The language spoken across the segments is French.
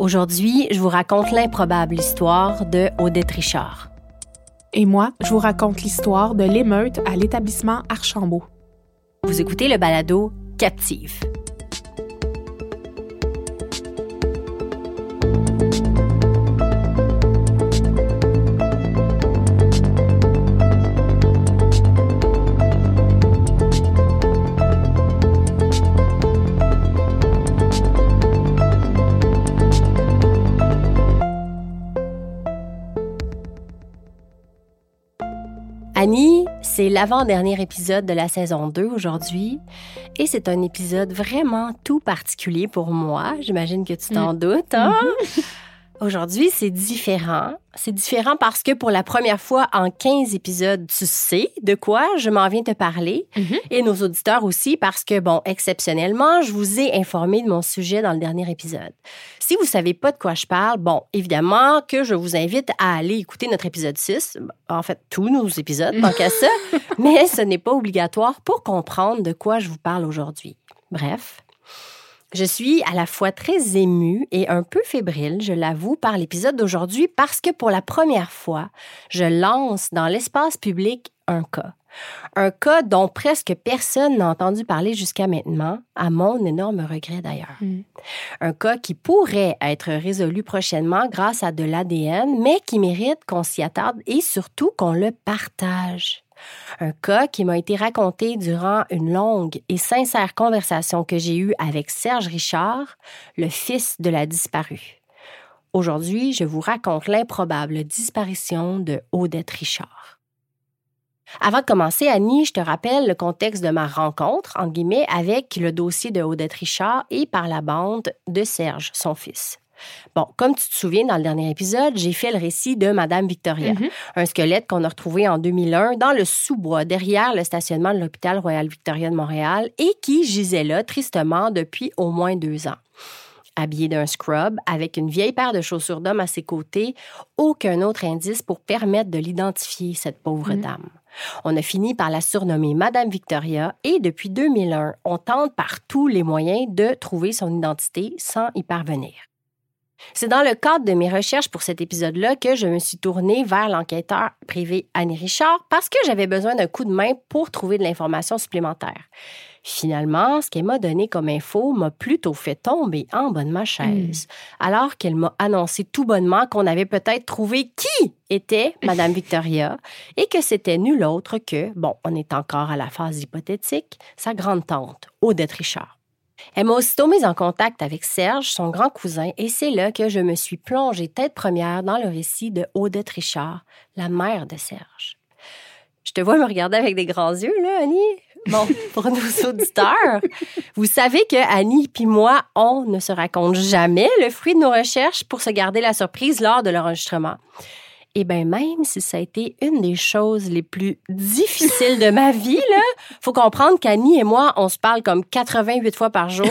Aujourd'hui, je vous raconte l'improbable histoire de Odette Richard. Et moi, je vous raconte l'histoire de l'émeute à l'établissement Archambault. Vous écoutez le balado Captive. Annie, c'est l'avant-dernier épisode de la saison 2 aujourd'hui et c'est un épisode vraiment tout particulier pour moi. J'imagine que tu t'en doutes. Hein? Aujourd'hui, c'est différent. C'est différent parce que pour la première fois en 15 épisodes, tu sais de quoi je m'en viens te parler. Et nos auditeurs aussi parce que, bon, exceptionnellement, je vous ai informé de mon sujet dans le dernier épisode. Si vous savez pas de quoi je parle, bon, évidemment que je vous invite à aller écouter notre épisode 6. En fait, tous nos épisodes, tant qu'à ça. Mais ce n'est pas obligatoire pour comprendre de quoi je vous parle aujourd'hui. Bref. Je suis à la fois très émue et un peu fébrile, je l'avoue, par l'épisode d'aujourd'hui parce que pour la première fois, je lance dans l'espace public un cas. Un cas dont presque personne n'a entendu parler jusqu'à maintenant, à mon énorme regret d'ailleurs. Un cas qui pourrait être résolu prochainement grâce à de l'ADN, mais qui mérite qu'on s'y attarde et surtout qu'on le partage. Un cas qui m'a été raconté durant une longue et sincère conversation que j'ai eue avec Serge Richard, le fils de la disparue. Aujourd'hui, je vous raconte l'improbable disparition de Odette Richard. Avant de commencer, Annie, je te rappelle le contexte de ma rencontre, en guillemets, avec le dossier de Odette Richard et par la bande de Serge, son fils. Bon, comme tu te souviens, dans le dernier épisode, j'ai fait le récit de Madame Victoria, un squelette qu'on a retrouvé en 2001 dans le sous-bois, derrière le stationnement de l'hôpital Royal Victoria de Montréal et qui gisait là tristement depuis au moins deux ans. Habillé d'un scrub, avec une vieille paire de chaussures d'homme à ses côtés, aucun autre indice pour permettre de l'identifier, cette pauvre dame. On a fini par la surnommer Madame Victoria et depuis 2001, on tente par tous les moyens de trouver son identité sans y parvenir. C'est dans le cadre de mes recherches pour cet épisode-là que je me suis tournée vers l'enquêteur privé Annie Richard parce que j'avais besoin d'un coup de main pour trouver de l'information supplémentaire. Finalement, ce qu'elle m'a donné comme info m'a plutôt fait tomber en bas de ma chaise, alors qu'elle m'a annoncé tout bonnement qu'on avait peut-être trouvé qui était Madame Victoria et que c'était nul autre que, bon, on est encore à la phase hypothétique, sa grande-tante, Odette Richard. Elle m'a aussitôt mise en contact avec Serge, son grand cousin, et c'est là que je me suis plongée tête première dans le récit de Odette Richard, la mère de Serge. Je te vois me regarder avec des grands yeux, là, Annie. Bon, pour nos auditeurs, vous savez que Annie puis moi, on ne se raconte jamais le fruit de nos recherches pour se garder la surprise lors de l'enregistrement. Et bien, même si ça a été une des choses les plus difficiles de ma vie, là, faut comprendre qu'Annie et moi, on se parle comme 88 fois par jour.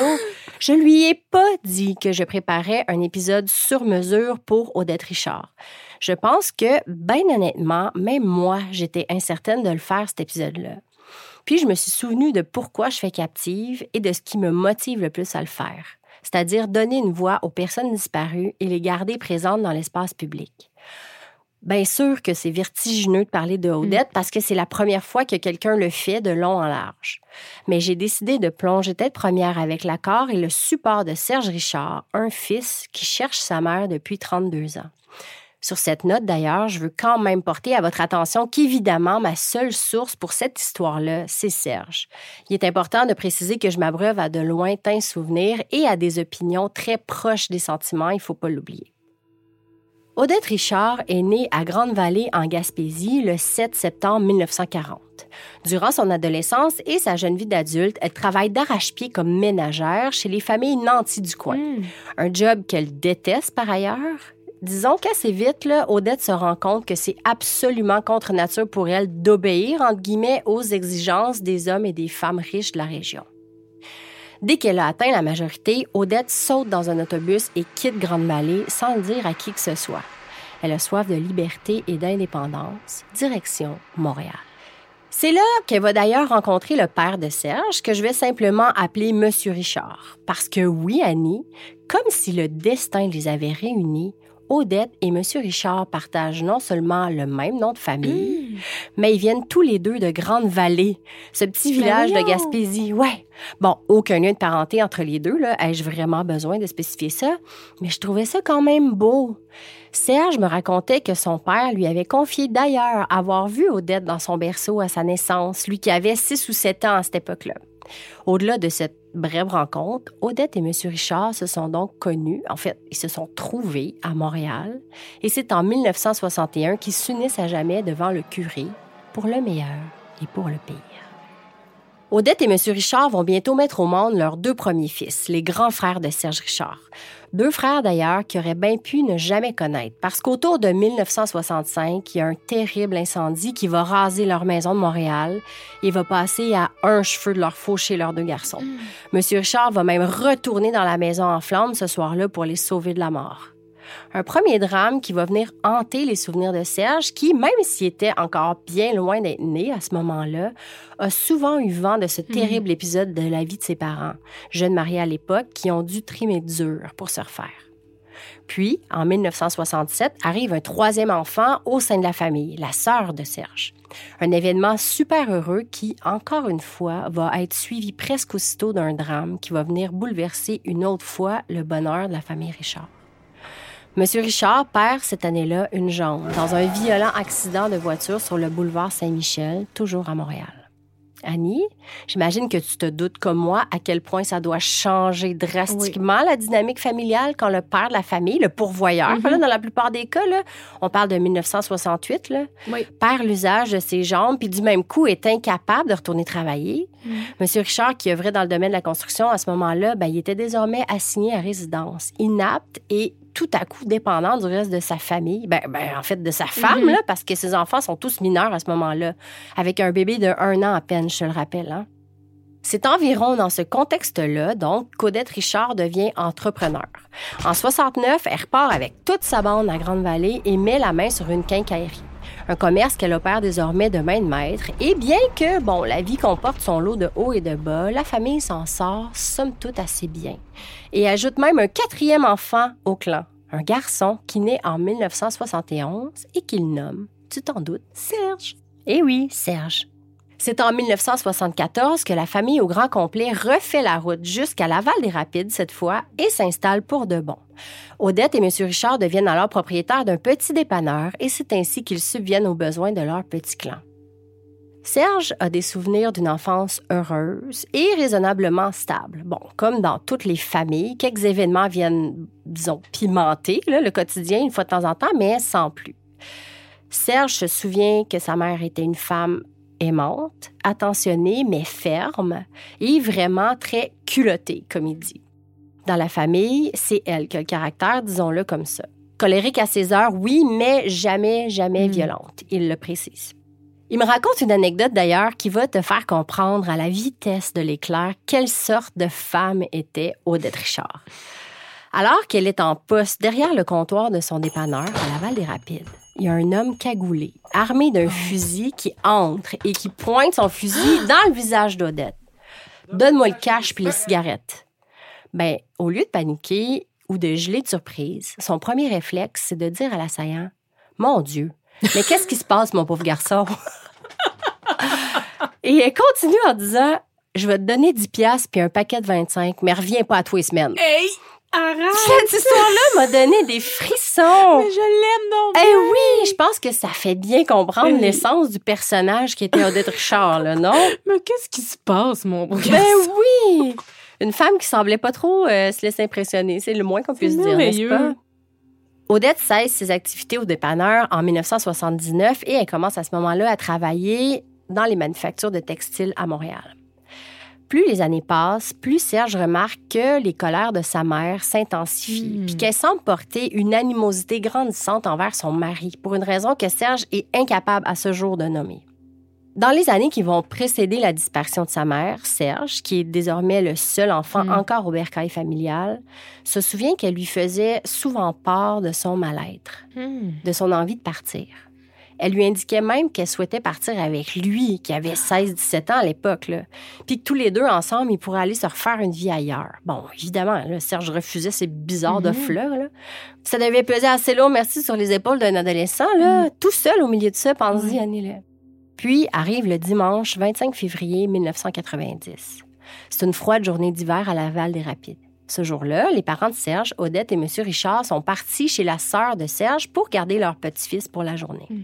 Je lui ai pas dit que je préparais un épisode sur mesure pour Odette Richard. Je pense que, bien honnêtement, même moi, j'étais incertaine de le faire, cet épisode-là. Puis je me suis souvenue de pourquoi je fais captive et de ce qui me motive le plus à le faire, c'est-à-dire donner une voix aux personnes disparues et les garder présentes dans l'espace public. Bien sûr que c'est vertigineux de parler de Odette parce que c'est la première fois que quelqu'un le fait de long en large. Mais j'ai décidé de plonger tête première avec l'accord et le support de Serge Richard, un fils qui cherche sa mère depuis 32 ans. Sur cette note, d'ailleurs, je veux quand même porter à votre attention qu'évidemment, ma seule source pour cette histoire-là, c'est Serge. Il est important de préciser que je m'abreuve à de lointains souvenirs et à des opinions très proches des sentiments, il ne faut pas l'oublier. Odette Richard est née à Grande-Vallée en Gaspésie le 7 septembre 1940. Durant son adolescence et sa jeune vie d'adulte, elle travaille d'arrache-pied comme ménagère chez les familles nantis du coin. Hmm. Un job qu'elle déteste par ailleurs. Disons qu'assez vite, là, Odette se rend compte que c'est absolument contre nature pour elle d'obéir, entre guillemets, aux exigences des hommes et des femmes riches de la région. Dès qu'elle a atteint la majorité, Odette saute dans un autobus et quitte Grande-Vallée sans le dire à qui que ce soit. Elle a soif de liberté et d'indépendance. Direction Montréal. C'est là qu'elle va d'ailleurs rencontrer le père de Serge, que je vais simplement appeler Monsieur Richard. Parce que oui, Annie, comme si le destin les avait réunis, Odette et Monsieur Richard partagent non seulement le même nom de famille, mais ils viennent tous les deux de Grande-Vallée, ce petit village de! Gaspésie. Ouais. Bon, aucun lien de parenté entre les deux, là. Ai-je vraiment besoin de spécifier ça? Mais je trouvais ça quand même beau. Serge me racontait que son père lui avait confié d'ailleurs avoir vu Odette dans son berceau à sa naissance, lui qui avait 6 ou 7 ans à cette époque-là. Au-delà de cette brève rencontre, Odette et M. Richard se sont donc connus, en fait, ils se sont trouvés à Montréal, et c'est en 1961 qu'ils s'unissent à jamais devant le curé, pour le meilleur et pour le pire. Odette et M. Richard vont bientôt mettre au monde leurs deux premiers fils, les grands frères de Serge Richard. Deux frères d'ailleurs qui auraient bien pu ne jamais connaître, parce qu'autour de 1965, il y a un terrible incendie qui va raser leur maison de Montréal et va passer à un cheveu de leur faucher leurs deux garçons. Monsieur Richard va même retourner dans la maison en flammes ce soir-là pour les sauver de la mort. Un premier drame qui va venir hanter les souvenirs de Serge, qui, même s'il était encore bien loin d'être né à ce moment-là, a souvent eu vent de ce terrible épisode de la vie de ses parents, jeunes mariés à l'époque, qui ont dû trimer dur pour se refaire. Puis, en 1967, arrive un troisième enfant au sein de la famille, la sœur de Serge. Un événement super heureux qui, encore une fois, va être suivi presque aussitôt d'un drame qui va venir bouleverser une autre fois le bonheur de la famille Richard. Monsieur Richard perd cette année-là une jambe dans un violent accident de voiture sur le boulevard Saint-Michel, toujours à Montréal. Annie, j'imagine que tu te doutes comme moi à quel point ça doit changer drastiquement la dynamique familiale quand le père de la famille, le pourvoyeur, Mhm. là, dans la plupart des cas, là, on parle de 1968, là, Oui. perd l'usage de ses jambes puis du même coup est incapable de retourner travailler. Mhm. Monsieur Richard, qui œuvrait dans le domaine de la construction à ce moment-là, ben, il était désormais assigné à résidence, inapte et tout à coup dépendant du reste de sa famille, ben, ben, en fait de sa femme, Mhm. là, parce que ses enfants sont tous mineurs à ce moment-là, avec un bébé de un an à peine, je te le rappelle. Hein? C'est environ dans ce contexte-là, donc, qu'Odette Richard devient entrepreneur. En 69, elle repart avec toute sa bande à Grande-Vallée et met la main sur une quincaillerie. Un commerce qu'elle opère désormais de main de maître. Et bien que, bon, la vie comporte son lot de hauts et de bas, la famille s'en sort, somme toute, assez bien. Et ajoute même un quatrième enfant au clan. Un garçon qui naît en 1971 et qu'il nomme, tu t'en doutes, Serge. Eh oui, Serge. C'est en 1974 que la famille au grand complet refait la route jusqu'à Laval des Rapides cette fois et s'installe pour de bon. Odette et M. Richard deviennent alors propriétaires d'un petit dépanneur et c'est ainsi qu'ils subviennent aux besoins de leur petit clan. Serge a des souvenirs d'une enfance heureuse et raisonnablement stable. Bon, comme dans toutes les familles, quelques événements viennent, disons, pimenter là, le quotidien une fois de temps en temps, mais sans plus. Serge se souvient que sa mère était une femme aimante, attentionnée, mais ferme et vraiment très culottée, comme il dit. Dans la famille, c'est elle qui a le caractère, disons-le comme ça. Colérique à ses heures, oui, mais jamais, jamais Mm. violente, il le précise. Il me raconte une anecdote d'ailleurs qui va te faire comprendre à la vitesse de l'éclair quelle sorte de femme était Odette Richard. Alors qu'elle est en poste derrière le comptoir de son dépanneur à Laval des Rapides, il y a un homme cagoulé, armé d'un fusil qui entre et qui pointe son fusil dans le visage d'Odette. Donne-moi le cash puis les cigarettes. Ben, au lieu de paniquer ou de geler de surprise, son premier réflexe, c'est de dire à l'assaillant Mon Dieu. Mais qu'est-ce qui se passe, mon pauvre garçon? Et elle continue en disant Je vais te donner 10 piastres puis un paquet de 25, mais reviens pas à tous les semaines. Hey! Arrête! Cette histoire-là m'a donné des frissons. Mais je l'aime donc Eh oui, je pense que ça fait bien comprendre Oui. l'essence du personnage qui était Odette Richard, là, non? Mais qu'est-ce qui se passe, mon beau Ben oui! Une femme qui semblait pas trop euh, se laisser impressionner, c'est le moins qu'on puisse dire, n'est-ce pas? Odette cesse ses activités au dépanneur en 1979 et elle commence à ce moment-là à travailler dans les manufactures de textiles à Montréal. Plus les années passent, plus Serge remarque que les colères de sa mère s'intensifient, Hmm. puis qu'elle semble porter une animosité grandissante envers son mari, pour une raison que Serge est incapable à ce jour de nommer. Dans les années qui vont précéder la disparition de sa mère, Serge, qui est désormais le seul enfant Mm. encore au bercail familial, se souvient qu'elle lui faisait souvent part de son mal-être, Hmm. de son envie de partir. Elle lui indiquait même qu'elle souhaitait partir avec lui, qui avait 16-17 ans à l'époque, puis que tous les deux ensemble, ils pourraient aller se refaire une vie ailleurs. Bon, évidemment, là, Serge refusait ces bizarres de Mhm. fleurs. Là. Ça devait peser assez lourd, merci, sur les épaules d'un adolescent, là, tout seul au milieu de ça, pense-y, Ouais. Annie. là. Puis arrive le dimanche 25 février 1990. C'est une froide journée d'hiver à Laval des Rapides. Ce jour-là, les parents de Serge, Odette et M. Richard sont partis chez la sœur de Serge pour garder leur petit-fils pour la journée. Mm.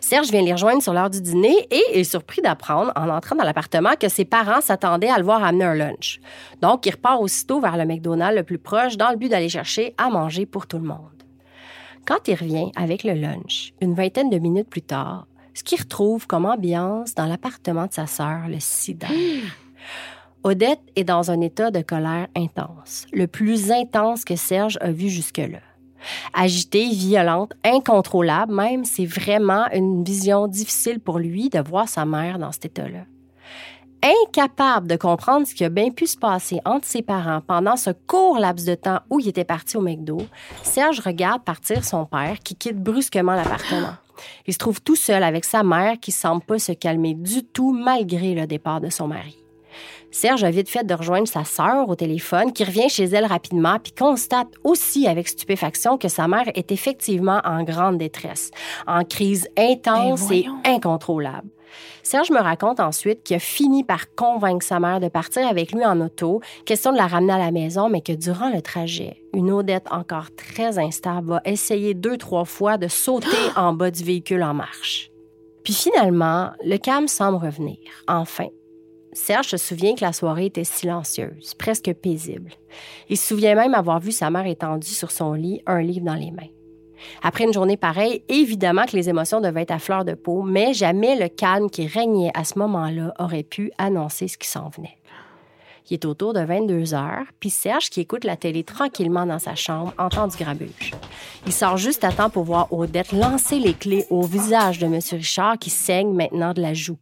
Serge vient les rejoindre sur l'heure du dîner et est surpris d'apprendre, en entrant dans l'appartement, que ses parents s'attendaient à le voir amener un lunch. Donc, il repart aussitôt vers le McDonald's le plus proche dans le but d'aller chercher à manger pour tout le monde. Quand il revient avec le lunch, une vingtaine de minutes plus tard, ce qu'il retrouve comme ambiance dans l'appartement de sa sœur le sidère. Odette est dans un état de colère intense, le plus intense que Serge a vu jusque-là. Agitée, violente, incontrôlable même, c'est vraiment une vision difficile pour lui de voir sa mère dans cet état-là. Incapable de comprendre ce qui a bien pu se passer entre ses parents pendant ce court laps de temps où il était parti au McDo, Serge regarde partir son père qui quitte brusquement l'appartement. Il se trouve tout seul avec sa mère qui semble pas se calmer du tout malgré le départ de son mari. Serge a vite fait de rejoindre sa sœur au téléphone, qui revient chez elle rapidement, puis constate aussi avec stupéfaction que sa mère est effectivement en grande détresse, en crise intense Ben et incontrôlable. Serge me raconte ensuite qu'il a fini par convaincre sa mère de partir avec lui en auto, question de la ramener à la maison, mais que durant le trajet, une Odette encore très instable va essayer deux, trois fois de sauter en bas du véhicule en marche. Puis finalement, le calme semble revenir, enfin. Serge se souvient que la soirée était silencieuse, presque paisible. Il se souvient même avoir vu sa mère étendue sur son lit, un livre dans les mains. Après une journée pareille, évidemment que les émotions devaient être à fleur de peau, mais jamais le calme qui régnait à ce moment-là aurait pu annoncer ce qui s'en venait. Il est autour de 22 heures, puis Serge, qui écoute la télé tranquillement dans sa chambre, entend du grabuge. Il sort juste à temps pour voir Odette lancer les clés au visage de M. Richard qui saigne maintenant de la joue.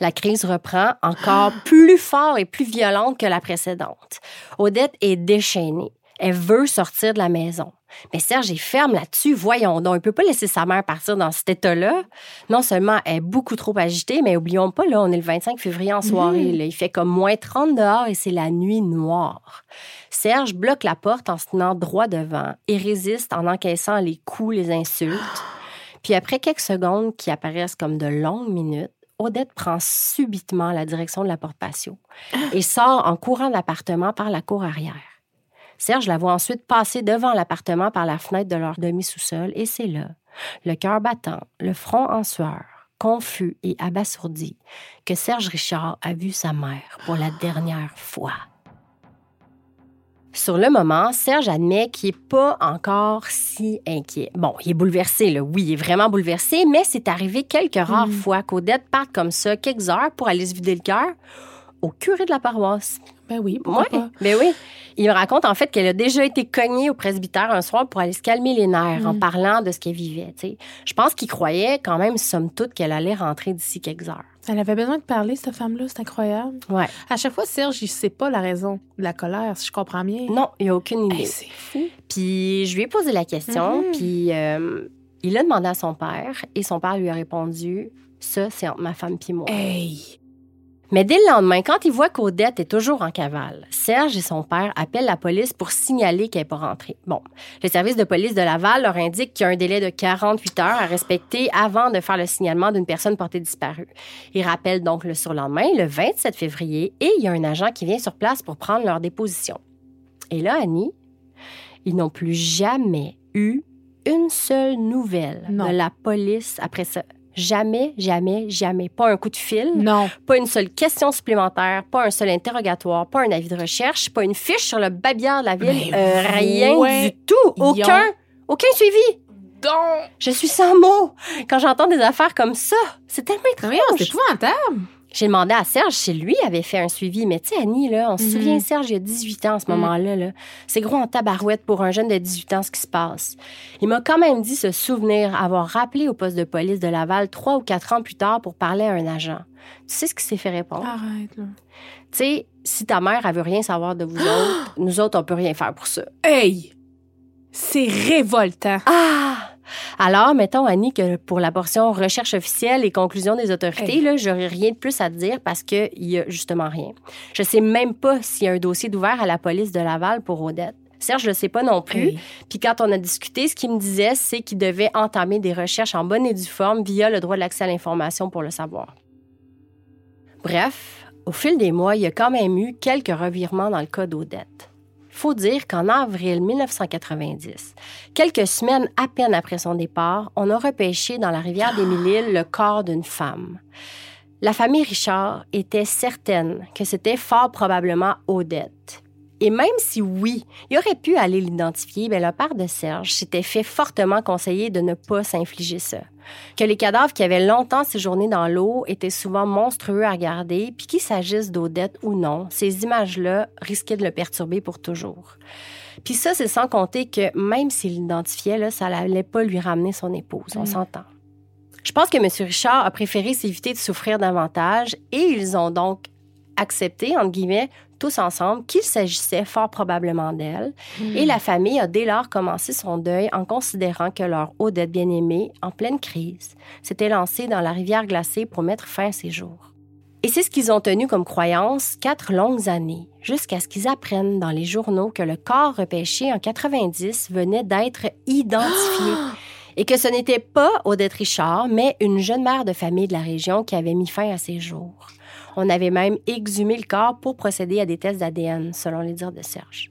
La crise reprend encore plus fort et plus violente que la précédente. Odette est déchaînée. Elle veut sortir de la maison. Mais Serge est ferme là-dessus. Voyons donc, il peut pas laisser sa mère partir dans cet état-là. Non seulement elle est beaucoup trop agitée, mais oublions pas, là, on est le 25 février en soirée. là. Il fait comme moins 30 dehors et c'est la nuit noire. Serge bloque la porte en se tenant droit devant et résiste en encaissant les coups, les insultes. Puis après quelques secondes qui apparaissent comme de longues minutes, Odette prend subitement la direction de la porte patio et sort en courant de l'appartement par la cour arrière. Serge la voit ensuite passer devant l'appartement par la fenêtre de leur demi-sous-sol et c'est là, le cœur battant, le front en sueur, confus et abasourdi, que Serge Richard a vu sa mère pour la dernière fois. Sur le moment, Serge admet qu'il n'est pas encore si inquiet. Bon, il est bouleversé, là. Oui, il est vraiment bouleversé, mais c'est arrivé quelques rares Mm. fois qu'Odette parte comme ça quelques heures pour aller se vider le cœur au curé de la paroisse. Ben oui, pourquoi Ouais, pas? ben oui. Il me raconte en fait qu'elle a déjà été cognée au presbytère un soir pour aller se calmer les nerfs en Mm. parlant de ce qu'elle vivait. tu sais. Je pense qu'il croyait quand même, somme toute, qu'elle allait rentrer d'ici quelques heures. Elle avait besoin de parler, cette femme-là, c'est incroyable. Ouais. À chaque fois, Serge, il sait pas la raison de la colère, si je comprends bien. Non, il n'y a aucune idée. Hey, c'est fou. Puis je lui ai posé la question, Mhm. puis euh, il a demandé à son père, et son père lui a répondu Ça, c'est entre ma femme puis moi. Hey! Mais dès le lendemain, quand il voit qu'Odette est toujours en cavale, Serge et son père appellent la police pour signaler qu'elle n'est pas rentrée. Bon, le service de police de Laval leur indique qu'il y a un délai de 48 heures à respecter avant de faire le signalement d'une personne portée disparue. Ils rappellent donc le surlendemain, le 27 février, et il y a un agent qui vient sur place pour prendre leur déposition. Et là, Annie, ils n'ont plus jamais eu une seule nouvelle Non. de la police après ça. Jamais, jamais, jamais. Pas un coup de fil. Non. Pas une seule question supplémentaire, pas un seul interrogatoire, pas un avis de recherche, pas une fiche sur le babillard de la ville, euh, rien ouais, du tout. Aucun, aucun suivi. Donc, Je suis sans mots quand j'entends des affaires comme ça. C'est tellement étrange. voyons, c'est épouvantable. J'ai demandé à Serge si lui avait fait un suivi. Mais tu sais, Annie, là, on se Mhm. souvient, Serge, il y a 18 ans à ce Mhm. moment-là. Là. C'est gros en tabarouette pour un jeune de 18 ans ce qui se passe. Il m'a quand même dit se souvenir avoir rappelé au poste de police de Laval trois ou quatre ans plus tard pour parler à un agent. Tu sais ce qu'il s'est fait répondre? Arrête, là. Tu sais, si ta mère, elle veut rien savoir de vous autres, nous autres, on peut rien faire pour ça. Hey! C'est révoltant. Ah! Alors, mettons, Annie, que pour la portion recherche officielle et conclusion des autorités, Hey. là, j'aurais rien de plus à te dire parce qu'il y a justement rien. Je sais même pas s'il y a un dossier d'ouvert à la police de Laval pour Odette. Serge, je le sais pas non plus. Puis quand on a discuté, ce qu'il me disait, c'est qu'il devait entamer des recherches en bonne et due forme via le droit de l'accès à l'information pour le savoir. Bref, au fil des mois, il y a quand même eu quelques revirements dans le cas d'Odette. Faut dire qu'en avril 1990, quelques semaines à peine après son départ, on a repêché dans la rivière des Mille-Îles le corps d'une femme. La famille Richard était certaine que c'était fort probablement Odette. Et même si oui, il aurait pu aller l'identifier, ben, le père de Serge s'était fait fortement conseiller de ne pas s'infliger ça. Que les cadavres qui avaient longtemps séjourné dans l'eau étaient souvent monstrueux à regarder, puis qu'il s'agisse d'Odette ou non, ces images-là risquaient de le perturber pour toujours. Puis ça, c'est sans compter que même s'il l'identifiait, là, ça n'allait pas lui ramener son épouse, on Mm. s'entend. Je pense que M. Richard a préféré s'éviter de souffrir davantage et ils ont donc accepté, entre guillemets, tous ensemble, qu'il s'agissait fort probablement d'elle. Et la famille a dès lors commencé son deuil en considérant que leur Odette bien-aimée, en pleine crise, s'était lancée dans la rivière glacée pour mettre fin à ses jours. Et c'est ce qu'ils ont tenu comme croyance quatre longues années, jusqu'à ce qu'ils apprennent dans les journaux que le corps repêché en 90 venait d'être identifié et que ce n'était pas Odette Richard, mais une jeune mère de famille de la région qui avait mis fin à ses jours. On avait même exhumé le corps pour procéder à des tests d'ADN, selon les dires de Serge.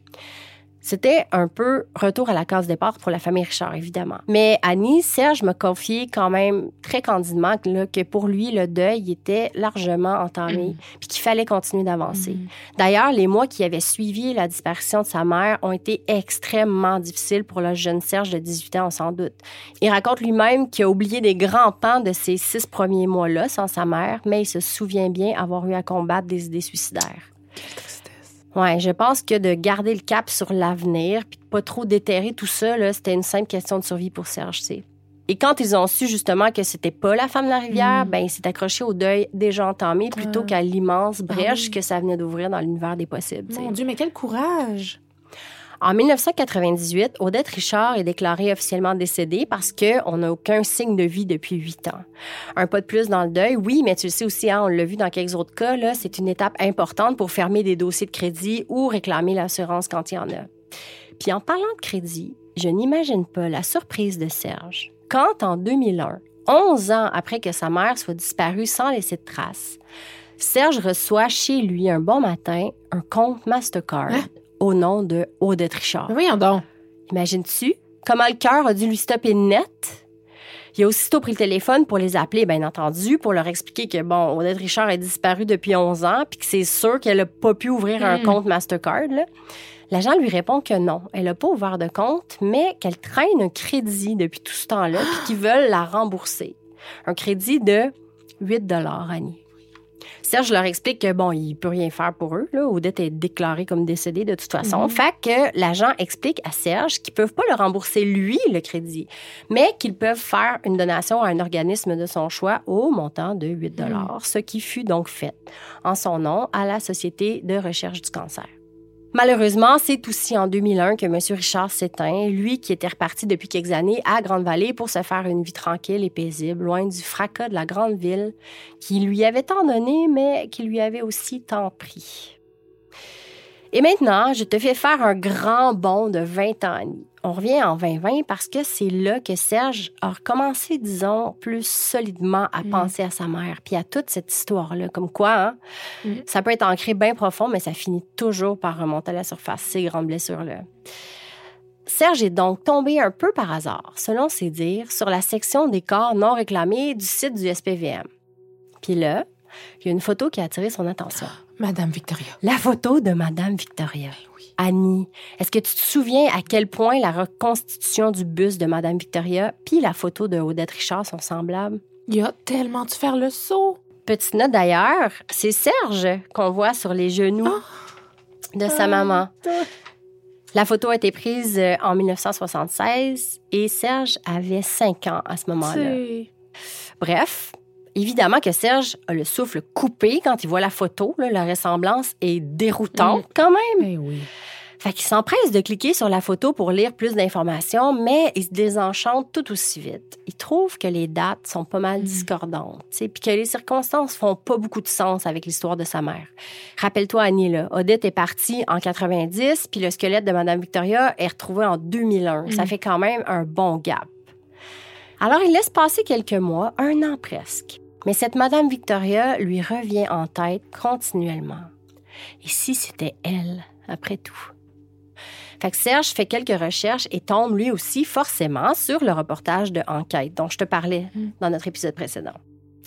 C'était un peu retour à la case départ pour la famille Richard, évidemment. Mais Annie, Serge m'a confié quand même très candidement que, là, que pour lui, le deuil était largement entamé, puis qu'il fallait continuer d'avancer. D'ailleurs, les mois qui avaient suivi la disparition de sa mère ont été extrêmement difficiles pour le jeune Serge de 18 ans, sans doute. Il raconte lui-même qu'il a oublié des grands pans de ces six premiers mois-là sans sa mère, mais il se souvient bien avoir eu à combattre des idées suicidaires. Ouais, je pense que de garder le cap sur l'avenir puis de pas trop déterrer tout ça, là, c'était une simple question de survie pour Serge, sais. Et quand ils ont su justement que c'était pas la femme de la rivière, Mm. ben il s'est accroché au deuil déjà entamé plutôt Ah. qu'à l'immense brèche oui. que ça venait d'ouvrir dans l'univers des possibles. Mon Dieu, mais quel courage. En 1998, Odette Richard est déclarée officiellement décédée parce qu'on n'a aucun signe de vie depuis huit ans. Un pas de plus dans le deuil, oui, mais tu le sais aussi, hein, on l'a vu dans quelques autres cas, là, c'est une étape importante pour fermer des dossiers de crédit ou réclamer l'assurance quand il y en a. Puis en parlant de crédit, je n'imagine pas la surprise de Serge quand, en 2001, 11 ans après que sa mère soit disparue sans laisser de traces, Serge reçoit chez lui un bon matin un compte Mastercard Hein? Au nom de Odette Richard. Mais voyons donc. Imagines-tu comment le cœur a dû lui stopper net? Il a aussitôt pris le téléphone pour les appeler, bien entendu, pour leur expliquer que, bon, Odette Richard a disparu depuis 11 ans, puis que c'est sûr qu'elle n'a pas pu ouvrir un Mm. compte Mastercard. L'agent lui répond que non, elle n'a pas ouvert de compte, mais qu'elle traîne un crédit depuis tout ce temps-là, puis qu'ils veulent la rembourser. Un crédit de 8 Annie. Serge leur explique que, bon, il peut rien faire pour eux. Là. Odette est déclarée comme décédée de toute façon. Mhm. Fait que l'agent explique à Serge qu'ils peuvent pas le rembourser, lui, le crédit, mais qu'ils peuvent faire une donation à un organisme de son choix au montant de 8 Mhm. ce qui fut donc fait en son nom à la Société de recherche du cancer. Malheureusement, c'est aussi en 2001 que M. Richard s'éteint, lui qui était reparti depuis quelques années à Grande-Vallée pour se faire une vie tranquille et paisible, loin du fracas de la grande ville qui lui avait tant donné, mais qui lui avait aussi tant pris. Et maintenant, je te fais faire un grand bond de 20 ans. On revient en 2020 parce que c'est là que Serge a recommencé, disons, plus solidement à penser à sa mère, puis à toute cette histoire-là. Comme quoi, hein, ça peut être ancré bien profond, mais ça finit toujours par remonter à la surface, ces grandes blessures-là. Serge est donc tombé un peu par hasard, selon ses dires, sur la section des corps non réclamés du site du SPVM. Puis là, il y a une photo qui a attiré son attention. Madame Victoria. La photo de Madame Victoria. Annie, est-ce que tu te souviens à quel point la reconstitution du bus de Madame Victoria puis la photo de Odette Richard sont semblables? Il a tellement dû faire le saut. Petite note d'ailleurs, c'est Serge qu'on voit sur les genoux de sa maman. La photo a été prise euh, en 1976 et Serge avait 5 ans à ce moment-là. Bref, évidemment que Serge a le souffle coupé quand il voit la photo. là, la ressemblance est déroutante quand même. Mais oui. Fait qu'il s'empresse de cliquer sur la photo pour lire plus d'informations, mais il se désenchante tout aussi vite. Il trouve que les dates sont pas mal discordantes, tu sais, puis que les circonstances font pas beaucoup de sens avec l'histoire de sa mère. Rappelle-toi, Annie, là, Odette est partie en 90, puis le squelette de Madame Victoria est retrouvé en 2001. Ça fait quand même un bon gap. Alors, il laisse passer quelques mois, un an presque. Mais cette Madame Victoria lui revient en tête continuellement. Et si c'était elle, après tout? Fait que Serge fait quelques recherches et tombe lui aussi forcément sur le reportage de Enquête dont je te parlais dans notre épisode précédent.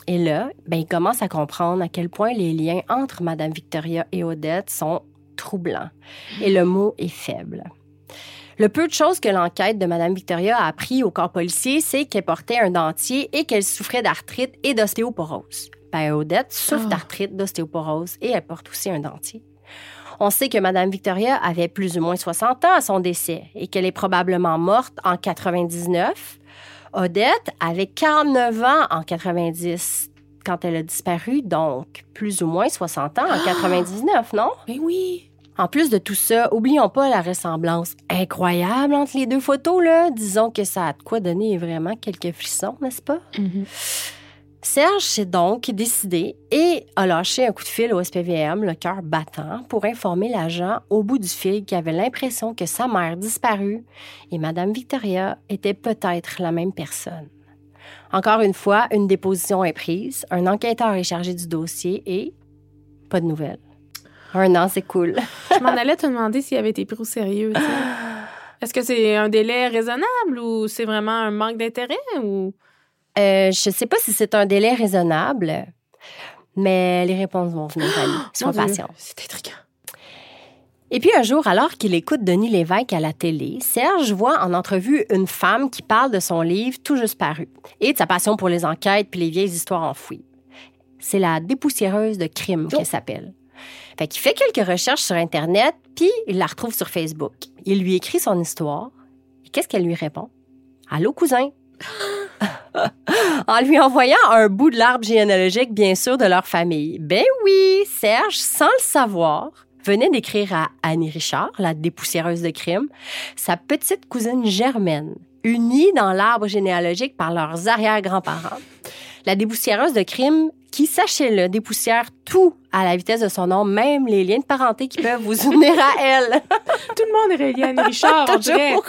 Et là, ben, il commence à comprendre à quel point les liens entre Madame Victoria et Odette sont troublants. Et le mot est faible. Le peu de choses que l'enquête de Madame Victoria a appris au corps policier, c'est qu'elle portait un dentier et qu'elle souffrait d'arthrite et d'ostéoporose. Ben, Odette souffre Ah. d'arthrite, d'ostéoporose et elle porte aussi un dentier. On sait que Madame Victoria avait plus ou moins 60 ans à son décès et qu'elle est probablement morte en 99. Odette avait 49 ans en 90 quand elle a disparu, donc plus ou moins 60 ans en 99, non? Mais oui. En plus de tout ça, oublions pas la ressemblance incroyable entre les deux photos, là. Disons que ça a de quoi donner vraiment quelques frissons, n'est-ce pas? Serge s'est donc décidé et a lâché un coup de fil au SPVM, le cœur battant, pour informer l'agent au bout du fil qui avait l'impression que sa mère disparue et Madame Victoria était peut-être la même personne. Encore une fois, une déposition est prise, un enquêteur est chargé du dossier et pas de nouvelles. Un an, c'est cool. Je m'en allais te demander s'il avait été pris au sérieux. Est-ce que c'est un délai raisonnable ou c'est vraiment un manque d'intérêt ou? Euh, je sais pas si c'est un délai raisonnable, mais les réponses vont venir, Annie. Sois patient. C'est intriguant. Et puis un jour, alors qu'il écoute Denis Lévesque à la télé, Serge voit en entrevue une femme qui parle de son livre tout juste paru et de sa passion pour les enquêtes puis les vieilles histoires enfouies. C'est la dépoussiéreuse de crime qu'elle s'appelle. Fait qu'il fait quelques recherches sur Internet, puis il la retrouve sur Facebook. Il lui écrit son histoire. Et qu'est-ce qu'elle lui répond? Allô, cousin? en lui envoyant un bout de l'arbre généalogique, bien sûr, de leur famille. Ben oui, Serge, sans le savoir, venait d'écrire à Annie Richard, la dépoussiéreuse de crime, sa petite cousine Germaine, unie dans l'arbre généalogique par leurs arrière-grands-parents. La dépoussiéreuse de crime qui, sachez-le, dépoussière tout à la vitesse de son nom, même les liens de parenté qui peuvent vous unir à elle. Tout le monde est relié à Richard. Toujours.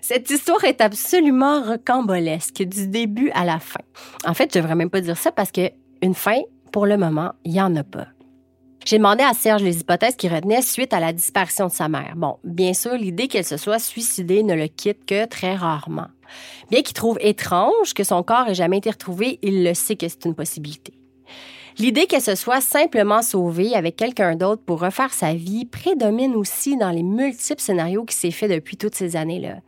Cette histoire est absolument rocambolesque du début à la fin. En fait, je devrais même pas dire ça parce que une fin, pour le moment, il y en a pas. J'ai demandé à Serge les hypothèses qu'il retenait suite à la disparition de sa mère. Bon, bien sûr, l'idée qu'elle se soit suicidée ne le quitte que très rarement. Bien qu'il trouve étrange que son corps ait jamais été retrouvé, il le sait que c'est une possibilité. L'idée qu'elle se soit simplement sauvée avec quelqu'un d'autre pour refaire sa vie prédomine aussi dans les multiples scénarios qui s'est fait depuis toutes ces années-là.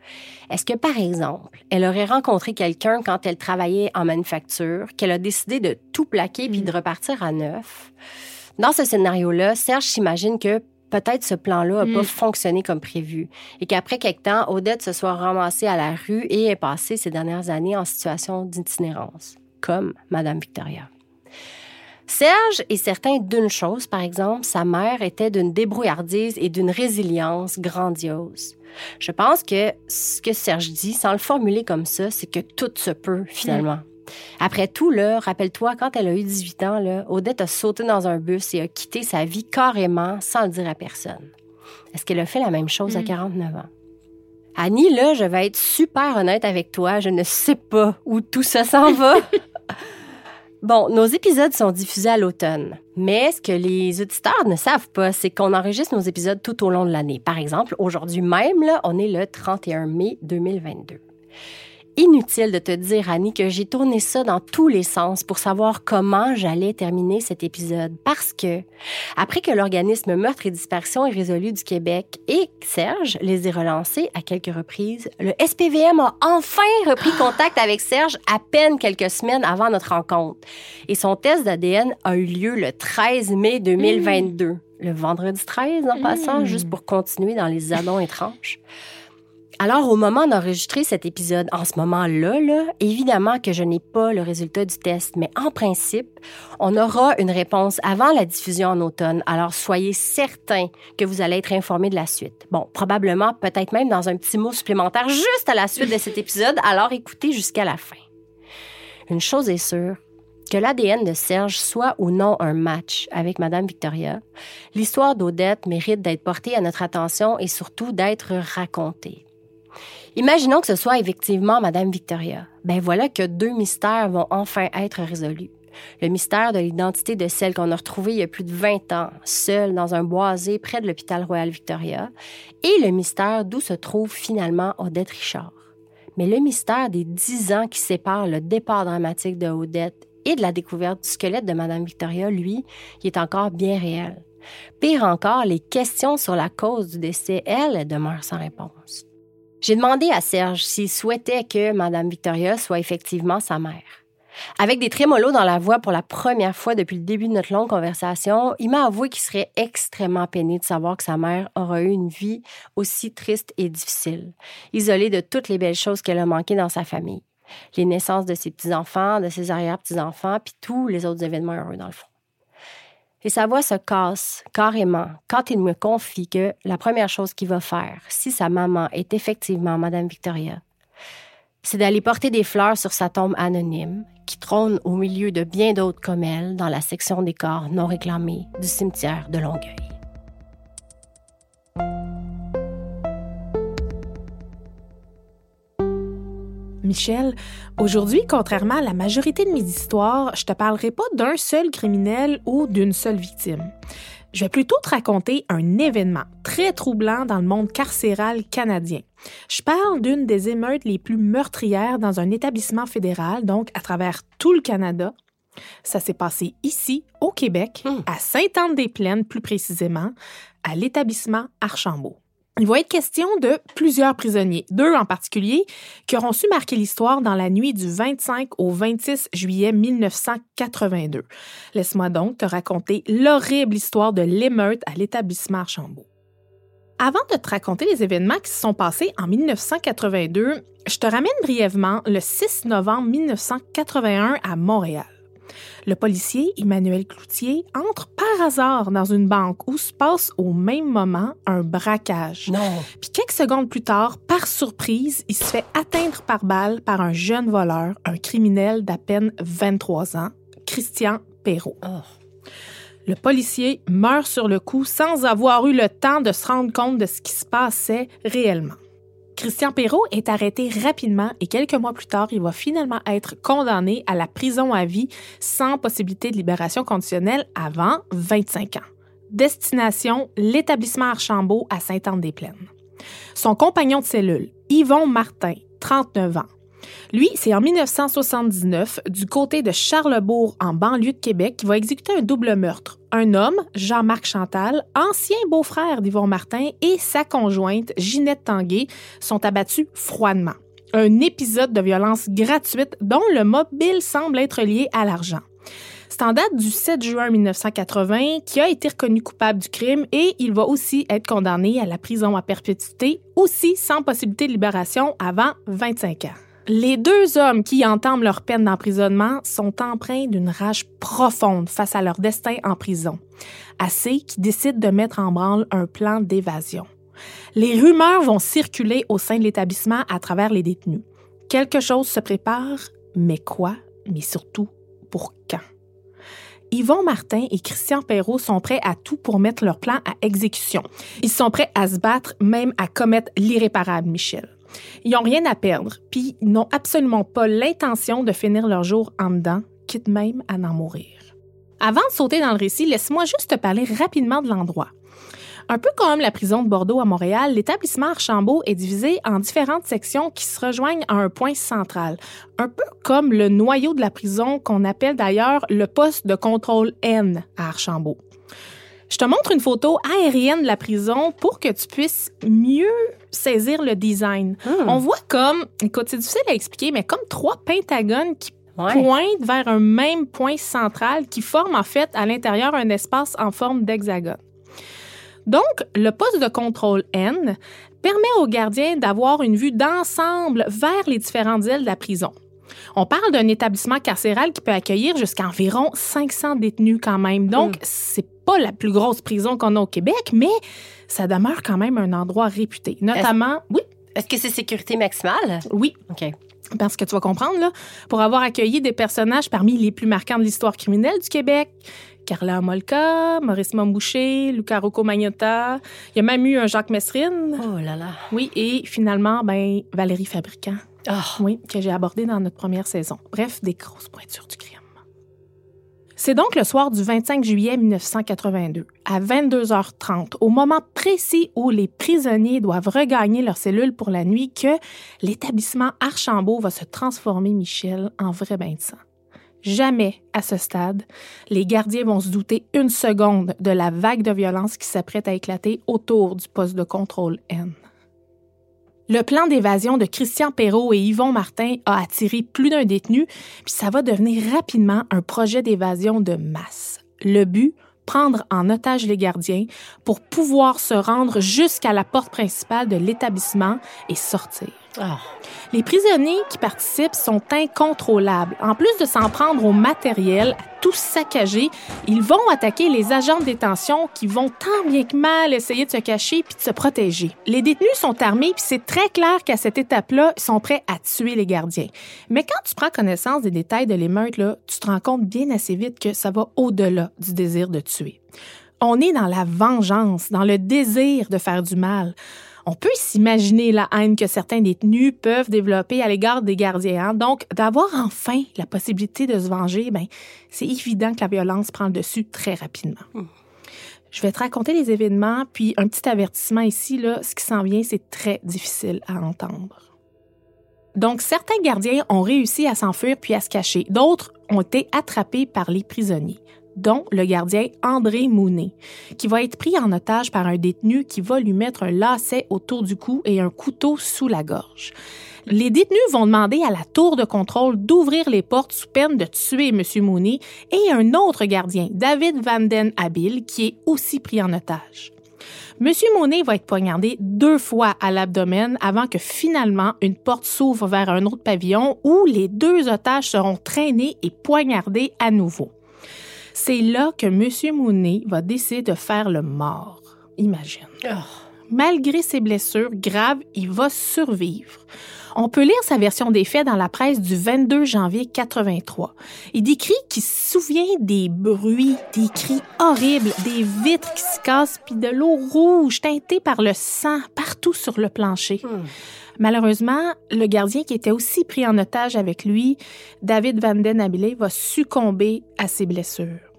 Est-ce que, par exemple, elle aurait rencontré quelqu'un quand elle travaillait en manufacture, qu'elle a décidé de tout plaquer puis de repartir à neuf? Dans ce scénario-là, Serge s'imagine que peut-être ce plan-là n'a pas fonctionné comme prévu et qu'après quelque temps, Odette se soit ramassée à la rue et ait passé ces dernières années en situation d'itinérance, comme Madame Victoria. Serge est certain d'une chose, par exemple, sa mère était d'une débrouillardise et d'une résilience grandiose. Je pense que ce que Serge dit, sans le formuler comme ça, c'est que tout se peut finalement. Après tout, là, rappelle-toi, quand elle a eu 18 ans, là, Odette a sauté dans un bus et a quitté sa vie carrément sans le dire à personne. Est-ce qu'elle a fait la même chose à 49 ans? Annie, là, je vais être super honnête avec toi. Je ne sais pas où tout ça s'en va. Bon, nos épisodes sont diffusés à l'automne, mais ce que les auditeurs ne savent pas, c'est qu'on enregistre nos épisodes tout au long de l'année. Par exemple, aujourd'hui même, là, on est le 31 mai 2022. Inutile de te dire, Annie, que j'ai tourné ça dans tous les sens pour savoir comment j'allais terminer cet épisode. Parce que, après que l'organisme Meurtre et Disparition est résolu du Québec et Serge les ait relancés à quelques reprises, le SPVM a enfin repris contact avec Serge à peine quelques semaines avant notre rencontre. Et son test d'ADN a eu lieu le 13 mai 2022. Le vendredi 13, en passant, juste pour continuer dans les addons étranges. Alors, au moment d'enregistrer cet épisode, en ce moment-là, là, évidemment que je n'ai pas le résultat du test, mais en principe, on aura une réponse avant la diffusion en automne. Alors, soyez certains que vous allez être informés de la suite. Bon, probablement, peut-être même dans un petit mot supplémentaire juste à la suite de cet épisode. Alors, écoutez jusqu'à la fin. Une chose est sûre, que l'ADN de Serge soit ou non un match avec Madame Victoria, l'histoire d'Odette mérite d'être portée à notre attention et surtout d'être racontée. Imaginons que ce soit effectivement Madame Victoria. Ben voilà que deux mystères vont enfin être résolus. Le mystère de l'identité de celle qu'on a retrouvée il y a plus de 20 ans, seule dans un boisé près de l'hôpital Royal Victoria, et le mystère d'où se trouve finalement Odette Richard. Mais le mystère des dix ans qui séparent le départ dramatique de Odette et de la découverte du squelette de Madame Victoria, lui, est encore bien réel. Pire encore, les questions sur la cause du décès, elles, demeurent sans réponse. J'ai demandé à Serge s'il souhaitait que Mme Victoria soit effectivement sa mère. Avec des trémolos dans la voix pour la première fois depuis le début de notre longue conversation, il m'a avoué qu'il serait extrêmement peiné de savoir que sa mère aura eu une vie aussi triste et difficile, isolée de toutes les belles choses qu'elle a manquées dans sa famille. Les naissances de ses petits-enfants, de ses arrière-petits-enfants, puis tous les autres événements heureux dans le fond. Et sa voix se casse carrément quand il me confie que la première chose qu'il va faire, si sa maman est effectivement Madame Victoria, c'est d'aller porter des fleurs sur sa tombe anonyme qui trône au milieu de bien d'autres comme elle dans la section des corps non réclamés du cimetière de Longueuil. Michel, aujourd'hui, contrairement à la majorité de mes histoires, je te parlerai pas d'un seul criminel ou d'une seule victime. Je vais plutôt te raconter un événement très troublant dans le monde carcéral canadien. Je parle d'une des émeutes les plus meurtrières dans un établissement fédéral, donc à travers tout le Canada. Ça s'est passé ici, au Québec, à Sainte-Anne-des-Plaines plus précisément, à l'établissement Archambault. Il va être question de plusieurs prisonniers, deux en particulier, qui auront su marquer l'histoire dans la nuit du 25 au 26 juillet 1982. Laisse-moi donc te raconter l'horrible histoire de l'émeute à l'établissement Archambault. Avant de te raconter les événements qui se sont passés en 1982, je te ramène brièvement le 6 novembre 1981 à Montréal. Le policier Emmanuel Cloutier entre par hasard dans une banque où se passe au même moment un braquage. Non. Puis quelques secondes plus tard, par surprise, il se fait atteindre par balle par un jeune voleur, un criminel d'à peine 23 ans, Christian Perrault. Oh. Le policier meurt sur le coup sans avoir eu le temps de se rendre compte de ce qui se passait réellement. Christian Perrault est arrêté rapidement et quelques mois plus tard, il va finalement être condamné à la prison à vie sans possibilité de libération conditionnelle avant 25 ans. Destination, l'établissement Archambault à Sainte-Anne-des-Plaines. Son compagnon de cellule, Yvon Martin, 39 ans, lui, c'est en 1979, du côté de Charlebourg, en banlieue de Québec, qu'il va exécuter un double meurtre. Un homme, Jean-Marc Chantal, ancien beau-frère d'Yvon Martin, et sa conjointe, Ginette Tanguay, sont abattus froidement. Un épisode de violence gratuite dont le mobile semble être lié à l'argent. C'est en date du 7 juin 1980 qui a été reconnu coupable du crime et il va aussi être condamné à la prison à perpétuité, aussi sans possibilité de libération avant 25 ans. Les deux hommes qui entament leur peine d'emprisonnement sont empreints d'une rage profonde face à leur destin en prison, assez qu'ils décident de mettre en branle un plan d'évasion. Les rumeurs vont circuler au sein de l'établissement à travers les détenus. Quelque chose se prépare, mais quoi? Mais surtout, pour quand? Yvon Martin et Christian Perrault sont prêts à tout pour mettre leur plan à exécution. Ils sont prêts à se battre, même à commettre l'irréparable, Michel. Ils n'ont rien à perdre, puis ils n'ont absolument pas l'intention de finir leur jour en dedans, quitte même à en mourir. Avant de sauter dans le récit, laisse-moi juste te parler rapidement de l'endroit. Un peu comme la prison de Bordeaux à Montréal, l'établissement Archambault est divisé en différentes sections qui se rejoignent à un point central, un peu comme le noyau de la prison qu'on appelle d'ailleurs le poste de contrôle N à Archambault. Je te montre une photo aérienne de la prison pour que tu puisses mieux saisir le design. Hmm. On voit comme, écoute, c'est difficile à expliquer, mais comme trois pentagones qui pointent vers un même point central qui forme en fait à l'intérieur un espace en forme d'hexagone. Donc, le poste de contrôle N permet aux gardiens d'avoir une vue d'ensemble vers les différentes ailes de la prison. On parle d'un établissement carcéral qui peut accueillir jusqu'à environ 500 détenus quand même. Donc, c'est pas la plus grosse prison qu'on a au Québec, mais ça demeure quand même un endroit réputé. Notamment, oui, Est-ce que c'est sécurité maximale? oui, OK. parce que tu vas comprendre, là, pour avoir accueilli des personnages parmi les plus marquants de l'histoire criminelle du Québec. Carla Molka, Maurice Momboucher, Luca Rocco Magnotta. Il y a même eu un Jacques Messrine. Oh là là. Oui, et finalement, ben, Valérie Fabricant. Ah. Oui, que j'ai abordé dans notre première saison. Bref, des grosses pointures du crime. C'est donc le soir du 25 juillet 1982, à 22h30, au moment précis où les prisonniers doivent regagner leur cellule pour la nuit, que l'établissement Archambault va se transformer, Michel, en vrai bain de sang. Jamais, à ce stade, les gardiens vont se douter une seconde de la vague de violence qui s'apprête à éclater autour du poste de contrôle N. Le plan d'évasion de Christian Perrault et Yvon Martin a attiré plus d'un détenu, puis ça va devenir rapidement un projet d'évasion de masse. Le but, prendre en otage les gardiens pour pouvoir se rendre jusqu'à la porte principale de l'établissement et sortir. Ah. Les prisonniers qui participent sont incontrôlables. En plus de s'en prendre au matériel, à tout saccager, ils vont attaquer les agents de détention qui vont tant bien que mal essayer de se cacher puis de se protéger. Les détenus sont armés puis c'est très clair qu'à cette étape-là, ils sont prêts à tuer les gardiens. Mais quand tu prends connaissance des détails de l'émeute, tu te rends compte bien assez vite que ça va au-delà du désir de tuer. On est dans la vengeance, dans le désir de faire du mal. On peut s'imaginer la haine que certains détenus peuvent développer à l'égard des gardiens. hein. Donc, d'avoir enfin la possibilité de se venger, ben, c'est évident que la violence prend le dessus très rapidement. Je vais te raconter les événements, puis un petit avertissement ici, là, ce qui s'en vient, c'est très difficile à entendre. Donc, certains gardiens ont réussi à s'enfuir puis à se cacher. D'autres ont été attrapés par les prisonniers dont le gardien André Mounet, qui va être pris en otage par un détenu qui va lui mettre un lacet autour du cou et un couteau sous la gorge. Les détenus vont demander à la tour de contrôle d'ouvrir les portes sous peine de tuer M. Mounet et un autre gardien, David Van Den Habil, qui est aussi pris en otage. Monsieur Monet va être poignardé deux fois à l'abdomen avant que finalement une porte s'ouvre vers un autre pavillon où les deux otages seront traînés et poignardés à nouveau. C'est là que Monsieur Monet va décider de faire le mort. Imagine. Ah. Malgré ses blessures graves, il va survivre. On peut lire sa version des faits dans la presse du 22 janvier 83. Il décrit qu'il se souvient des bruits, des cris horribles, des vitres qui se cassent, puis de l'eau rouge teintée par le sang partout sur le plancher. Malheureusement, le gardien qui était aussi pris en otage avec lui, David Van Den Abile, va succomber à ses blessures.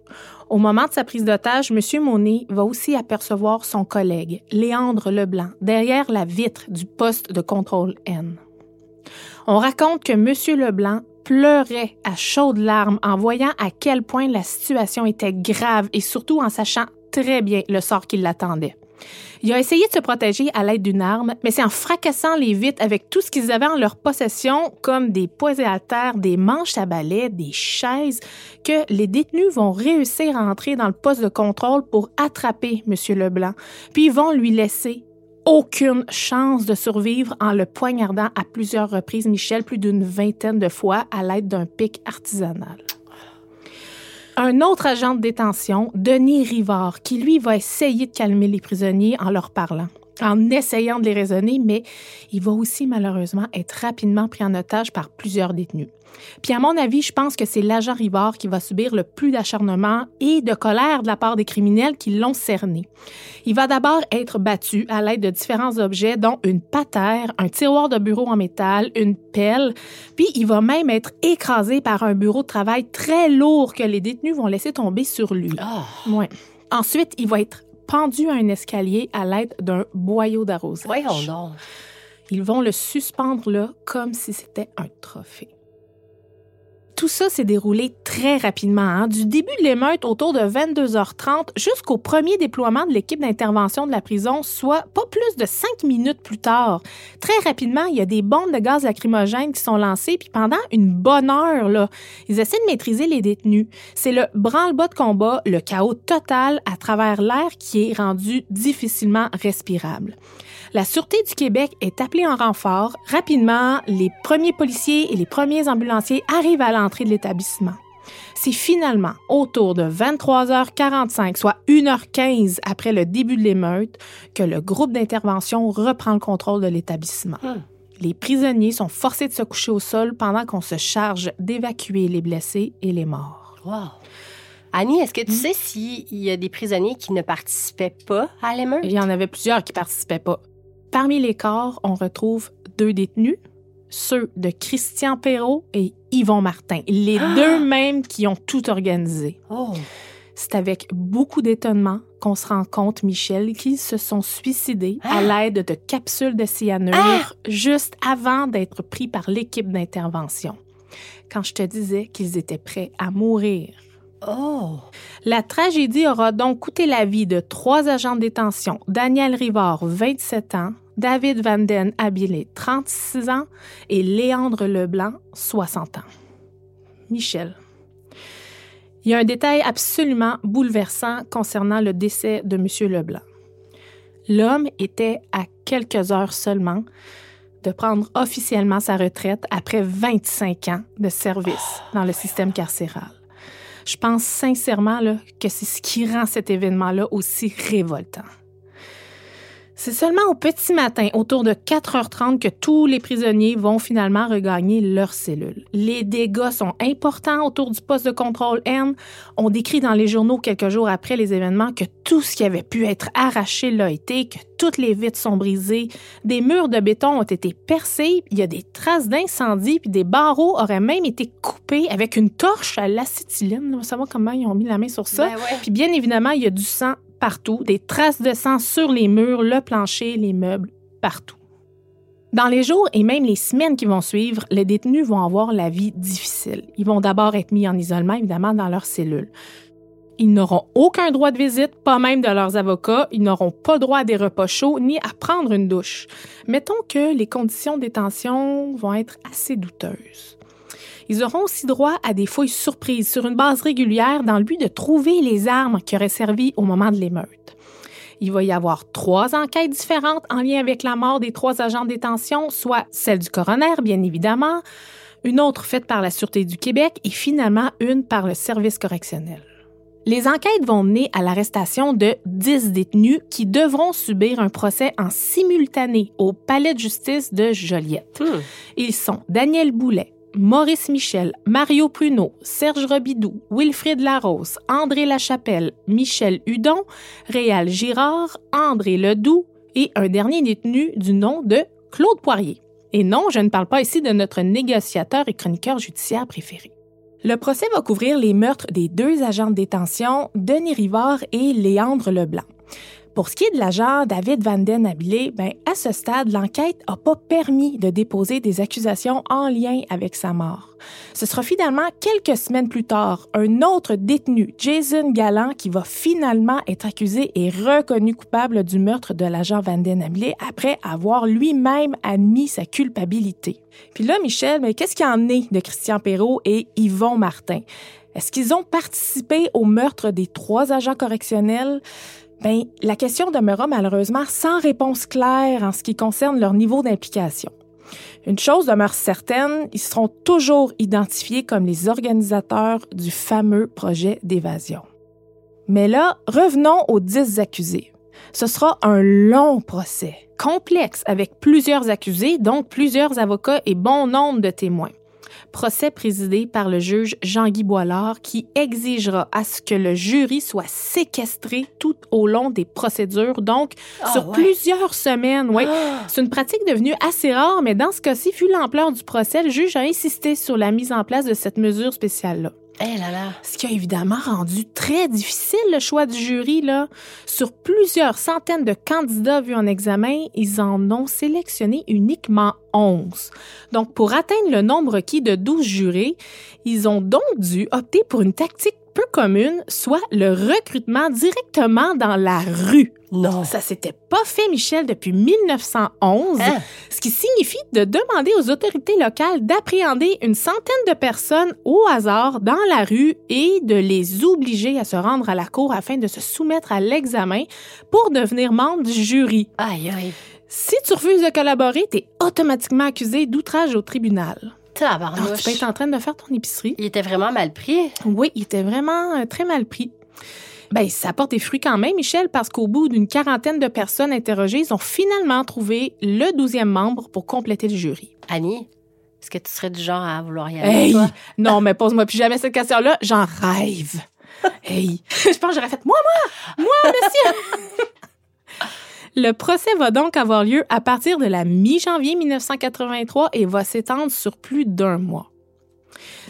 Au moment de sa prise d'otage, M. Monet va aussi apercevoir son collègue, Léandre Leblanc, derrière la vitre du poste de contrôle N. On raconte que M. Leblanc pleurait à chaudes larmes en voyant à quel point la situation était grave et surtout en sachant très bien le sort qui l'attendait. Il a essayé de se protéger à l'aide d'une arme, mais c'est en fracassant les vitres avec tout ce qu'ils avaient en leur possession, comme des poids à terre, des manches à balai, des chaises, que les détenus vont réussir à entrer dans le poste de contrôle pour attraper M. Leblanc, puis ils vont lui laisser aucune chance de survivre en le poignardant à plusieurs reprises, Michel, plus d'une vingtaine de fois à l'aide d'un pic artisanal. Un autre agent de détention, Denis Rivard, qui lui va essayer de calmer les prisonniers en leur parlant en essayant de les raisonner, mais il va aussi malheureusement être rapidement pris en otage par plusieurs détenus. Puis à mon avis, je pense que c'est l'agent Rivard qui va subir le plus d'acharnement et de colère de la part des criminels qui l'ont cerné. Il va d'abord être battu à l'aide de différents objets, dont une patère, un tiroir de bureau en métal, une pelle, puis il va même être écrasé par un bureau de travail très lourd que les détenus vont laisser tomber sur lui. Ouais. Ensuite, il va être pendu à un escalier à l'aide d'un boyau d'arrosage. Voyons donc. Ils vont le suspendre là comme si c'était un trophée tout ça s'est déroulé très rapidement, hein. du début de l'émeute autour de 22h30 jusqu'au premier déploiement de l'équipe d'intervention de la prison, soit pas plus de cinq minutes plus tard. Très rapidement, il y a des bombes de gaz lacrymogènes qui sont lancées, puis pendant une bonne heure, là, ils essaient de maîtriser les détenus. C'est le branle-bas de combat, le chaos total à travers l'air qui est rendu difficilement respirable. La Sûreté du Québec est appelée en renfort. Rapidement, les premiers policiers et les premiers ambulanciers arrivent à l'entrée de l'établissement. C'est finalement autour de 23h45, soit 1h15 après le début de l'émeute, que le groupe d'intervention reprend le contrôle de l'établissement. Hmm. Les prisonniers sont forcés de se coucher au sol pendant qu'on se charge d'évacuer les blessés et les morts. Wow. Annie, est-ce que tu hmm? sais s'il y a des prisonniers qui ne participaient pas à l'émeute? Il y en avait plusieurs qui participaient pas. Parmi les corps, on retrouve deux détenus, ceux de Christian Perrault et Yvon Martin, les ah! deux mêmes qui ont tout organisé. Oh. C'est avec beaucoup d'étonnement qu'on se rend compte, Michel, qu'ils se sont suicidés à ah! l'aide de capsules de cyanure ah! juste avant d'être pris par l'équipe d'intervention. Quand je te disais qu'ils étaient prêts à mourir. Oh! La tragédie aura donc coûté la vie de trois agents de détention, Daniel Rivard, 27 ans, David Van Den Abilé, 36 ans, et Léandre Leblanc, 60 ans. Michel. Il y a un détail absolument bouleversant concernant le décès de M. Leblanc. L'homme était à quelques heures seulement de prendre officiellement sa retraite après 25 ans de service dans le système carcéral. Je pense sincèrement que c'est ce qui rend cet événement-là aussi révoltant. C'est seulement au petit matin, autour de 4h30, que tous les prisonniers vont finalement regagner leurs cellules. Les dégâts sont importants autour du poste de contrôle N. On décrit dans les journaux quelques jours après les événements que tout ce qui avait pu être arraché l'a été, que toutes les vitres sont brisées, des murs de béton ont été percés, il y a des traces d'incendie, puis des barreaux auraient même été coupés avec une torche à l'acétylène. On va savoir comment ils ont mis la main sur ça. Ben puis bien évidemment, il y a du sang partout, des traces de sang sur les murs, le plancher, les meubles, partout. Dans les jours et même les semaines qui vont suivre, les détenus vont avoir la vie difficile. Ils vont d'abord être mis en isolement, évidemment, dans leurs cellules. Ils n'auront aucun droit de visite, pas même de leurs avocats. Ils n'auront pas droit à des repas chauds ni à prendre une douche. Mettons que les conditions de détention vont être assez douteuses. Ils auront aussi droit à des fouilles surprises sur une base régulière dans le but de trouver les armes qui auraient servi au moment de l'émeute. Il va y avoir trois enquêtes différentes en lien avec la mort des trois agents de détention, soit celle du coroner, bien évidemment, une autre faite par la Sûreté du Québec et finalement une par le service correctionnel. Les enquêtes vont mener à l'arrestation de dix détenus qui devront subir un procès en simultané au palais de justice de Joliette. Hmm. Ils sont Daniel Boulet, Maurice Michel, Mario Pruneau, Serge Robidoux, Wilfrid Larose, André Lachapelle, Michel Hudon, Réal Girard, André Ledoux et un dernier détenu du nom de Claude Poirier. Et non, je ne parle pas ici de notre négociateur et chroniqueur judiciaire préféré. Le procès va couvrir les meurtres des deux agents de détention, Denis Rivard et Léandre Leblanc. Pour ce qui est de l'agent David Van Den Abilé, ben, à ce stade, l'enquête n'a pas permis de déposer des accusations en lien avec sa mort. Ce sera finalement quelques semaines plus tard un autre détenu, Jason Gallant, qui va finalement être accusé et reconnu coupable du meurtre de l'agent Van Den Abilé après avoir lui-même admis sa culpabilité. Puis là, Michel, mais qu'est-ce qu'il en est de Christian Perrault et Yvon Martin? Est-ce qu'ils ont participé au meurtre des trois agents correctionnels? Ben, la question demeura malheureusement sans réponse claire en ce qui concerne leur niveau d'implication. Une chose demeure certaine, ils seront toujours identifiés comme les organisateurs du fameux projet d'évasion. Mais là, revenons aux dix accusés. Ce sera un long procès, complexe, avec plusieurs accusés, donc plusieurs avocats et bon nombre de témoins procès présidé par le juge Jean-Guy Boilard qui exigera à ce que le jury soit séquestré tout au long des procédures, donc Ah, sur ouais. plusieurs semaines. Oui, Ah! c'est une pratique devenue assez rare, mais dans ce cas-ci, vu l'ampleur du procès, le juge a insisté sur la mise en place de cette mesure spéciale-là. Eh. Ce qui a évidemment rendu très difficile le choix du jury. Là. Sur plusieurs centaines de candidats vus en examen, ils en ont sélectionné uniquement 11. Donc, pour atteindre le nombre requis de 12 jurés, ils ont donc dû opter pour une tactique peu commune, soit le recrutement directement dans la rue. Non. Ça s'était pas fait, Michel, depuis 1911 Hein? ce qui signifie de demander aux autorités locales d'appréhender une centaine de personnes au hasard dans la rue et de les obliger à se rendre à la cour afin de se soumettre à l'examen pour devenir membre du jury. Aïe, aïe. Si tu refuses de collaborer, tu es automatiquement accusé d'outrage au tribunal. Donc, tu peux être en train de faire ton épicerie. Il était vraiment mal pris. Oui, il était vraiment euh, très mal pris. Ben, ça porte des fruits quand même, Michel, parce qu'au bout d'une quarantaine de personnes interrogées, ils ont finalement trouvé le douzième membre pour compléter le jury. Annie, est-ce que tu serais du genre à vouloir y aller, Hey! toi? Non, mais pose-moi plus jamais cette question-là. J'en rêve. Hey! Je pense que j'aurais fait moi, moi! Moi, monsieur! Le procès va donc avoir lieu à partir de la mi-janvier 1983 et va s'étendre sur plus d'un mois.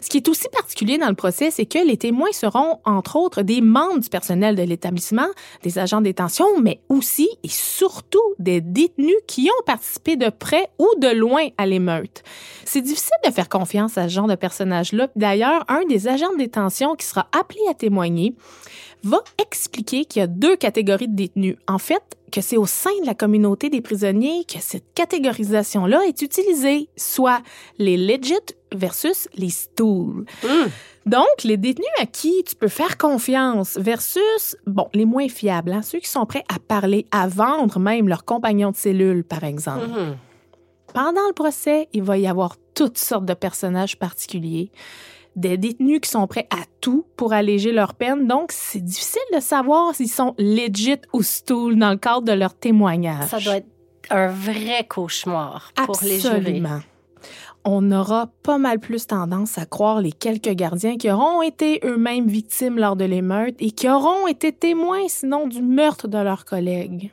Ce qui est aussi particulier dans le procès, c'est que les témoins seront, entre autres, des membres du personnel de l'établissement, des agents de détention, mais aussi et surtout des détenus qui ont participé de près ou de loin à l'émeute. C'est difficile de faire confiance à ce genre de personnage-là. D'ailleurs, un des agents de détention qui sera appelé à témoigner va expliquer qu'il y a deux catégories de détenus. En fait, que c'est au sein de la communauté des prisonniers que cette catégorisation-là est utilisée, soit les legit versus les stools. Hum. Donc, les détenus à qui tu peux faire confiance versus, bon, les moins fiables, hein, ceux qui sont prêts à parler, à vendre même leurs compagnons de cellule, par exemple. Mhm. Pendant le procès, il va y avoir toutes sortes de personnages particuliers, des détenus qui sont prêts à tout pour alléger leur peine. Donc, c'est difficile de savoir s'ils sont legit ou stool dans le cadre de leur témoignage. Ça doit être un vrai cauchemar pour les jurés. Absolument. On aura pas mal plus tendance à croire les quelques gardiens qui auront été eux-mêmes victimes lors de l'émeute et qui auront été témoins sinon du meurtre de leurs collègues.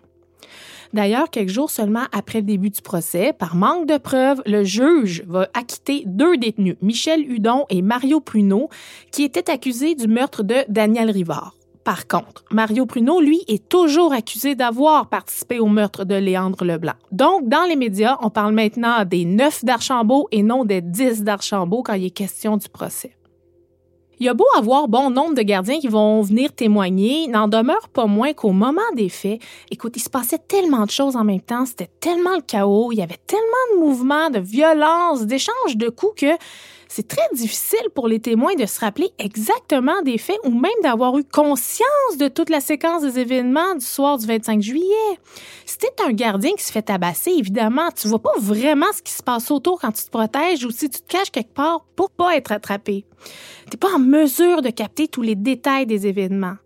D'ailleurs, quelques jours seulement après le début du procès, par manque de preuves, le juge va acquitter deux détenus, Michel Hudon et Mario Pruneau, qui étaient accusés du meurtre de Daniel Rivard. Par contre, Mario Pruneau, lui, est toujours accusé d'avoir participé au meurtre de Léandre Leblanc. Donc, dans les médias, on parle maintenant des neuf d'Archambault et non des dix d'Archambault quand il est question du procès. Il y a beau avoir bon nombre de gardiens qui vont venir témoigner, n'en demeure pas moins qu'au moment des faits, écoute, il se passait tellement de choses en même temps, c'était tellement le chaos, il y avait tellement de mouvements, de violence, d'échanges de coups que c'est très difficile pour les témoins de se rappeler exactement des faits ou même d'avoir eu conscience de toute la séquence des événements du soir du 25 juillet. Si un gardien qui se fait tabasser, évidemment, tu vois pas vraiment ce qui se passe autour quand tu te protèges ou si tu te caches quelque part pour pas être attrapé. T'es pas en mesure de capter tous les détails des événements.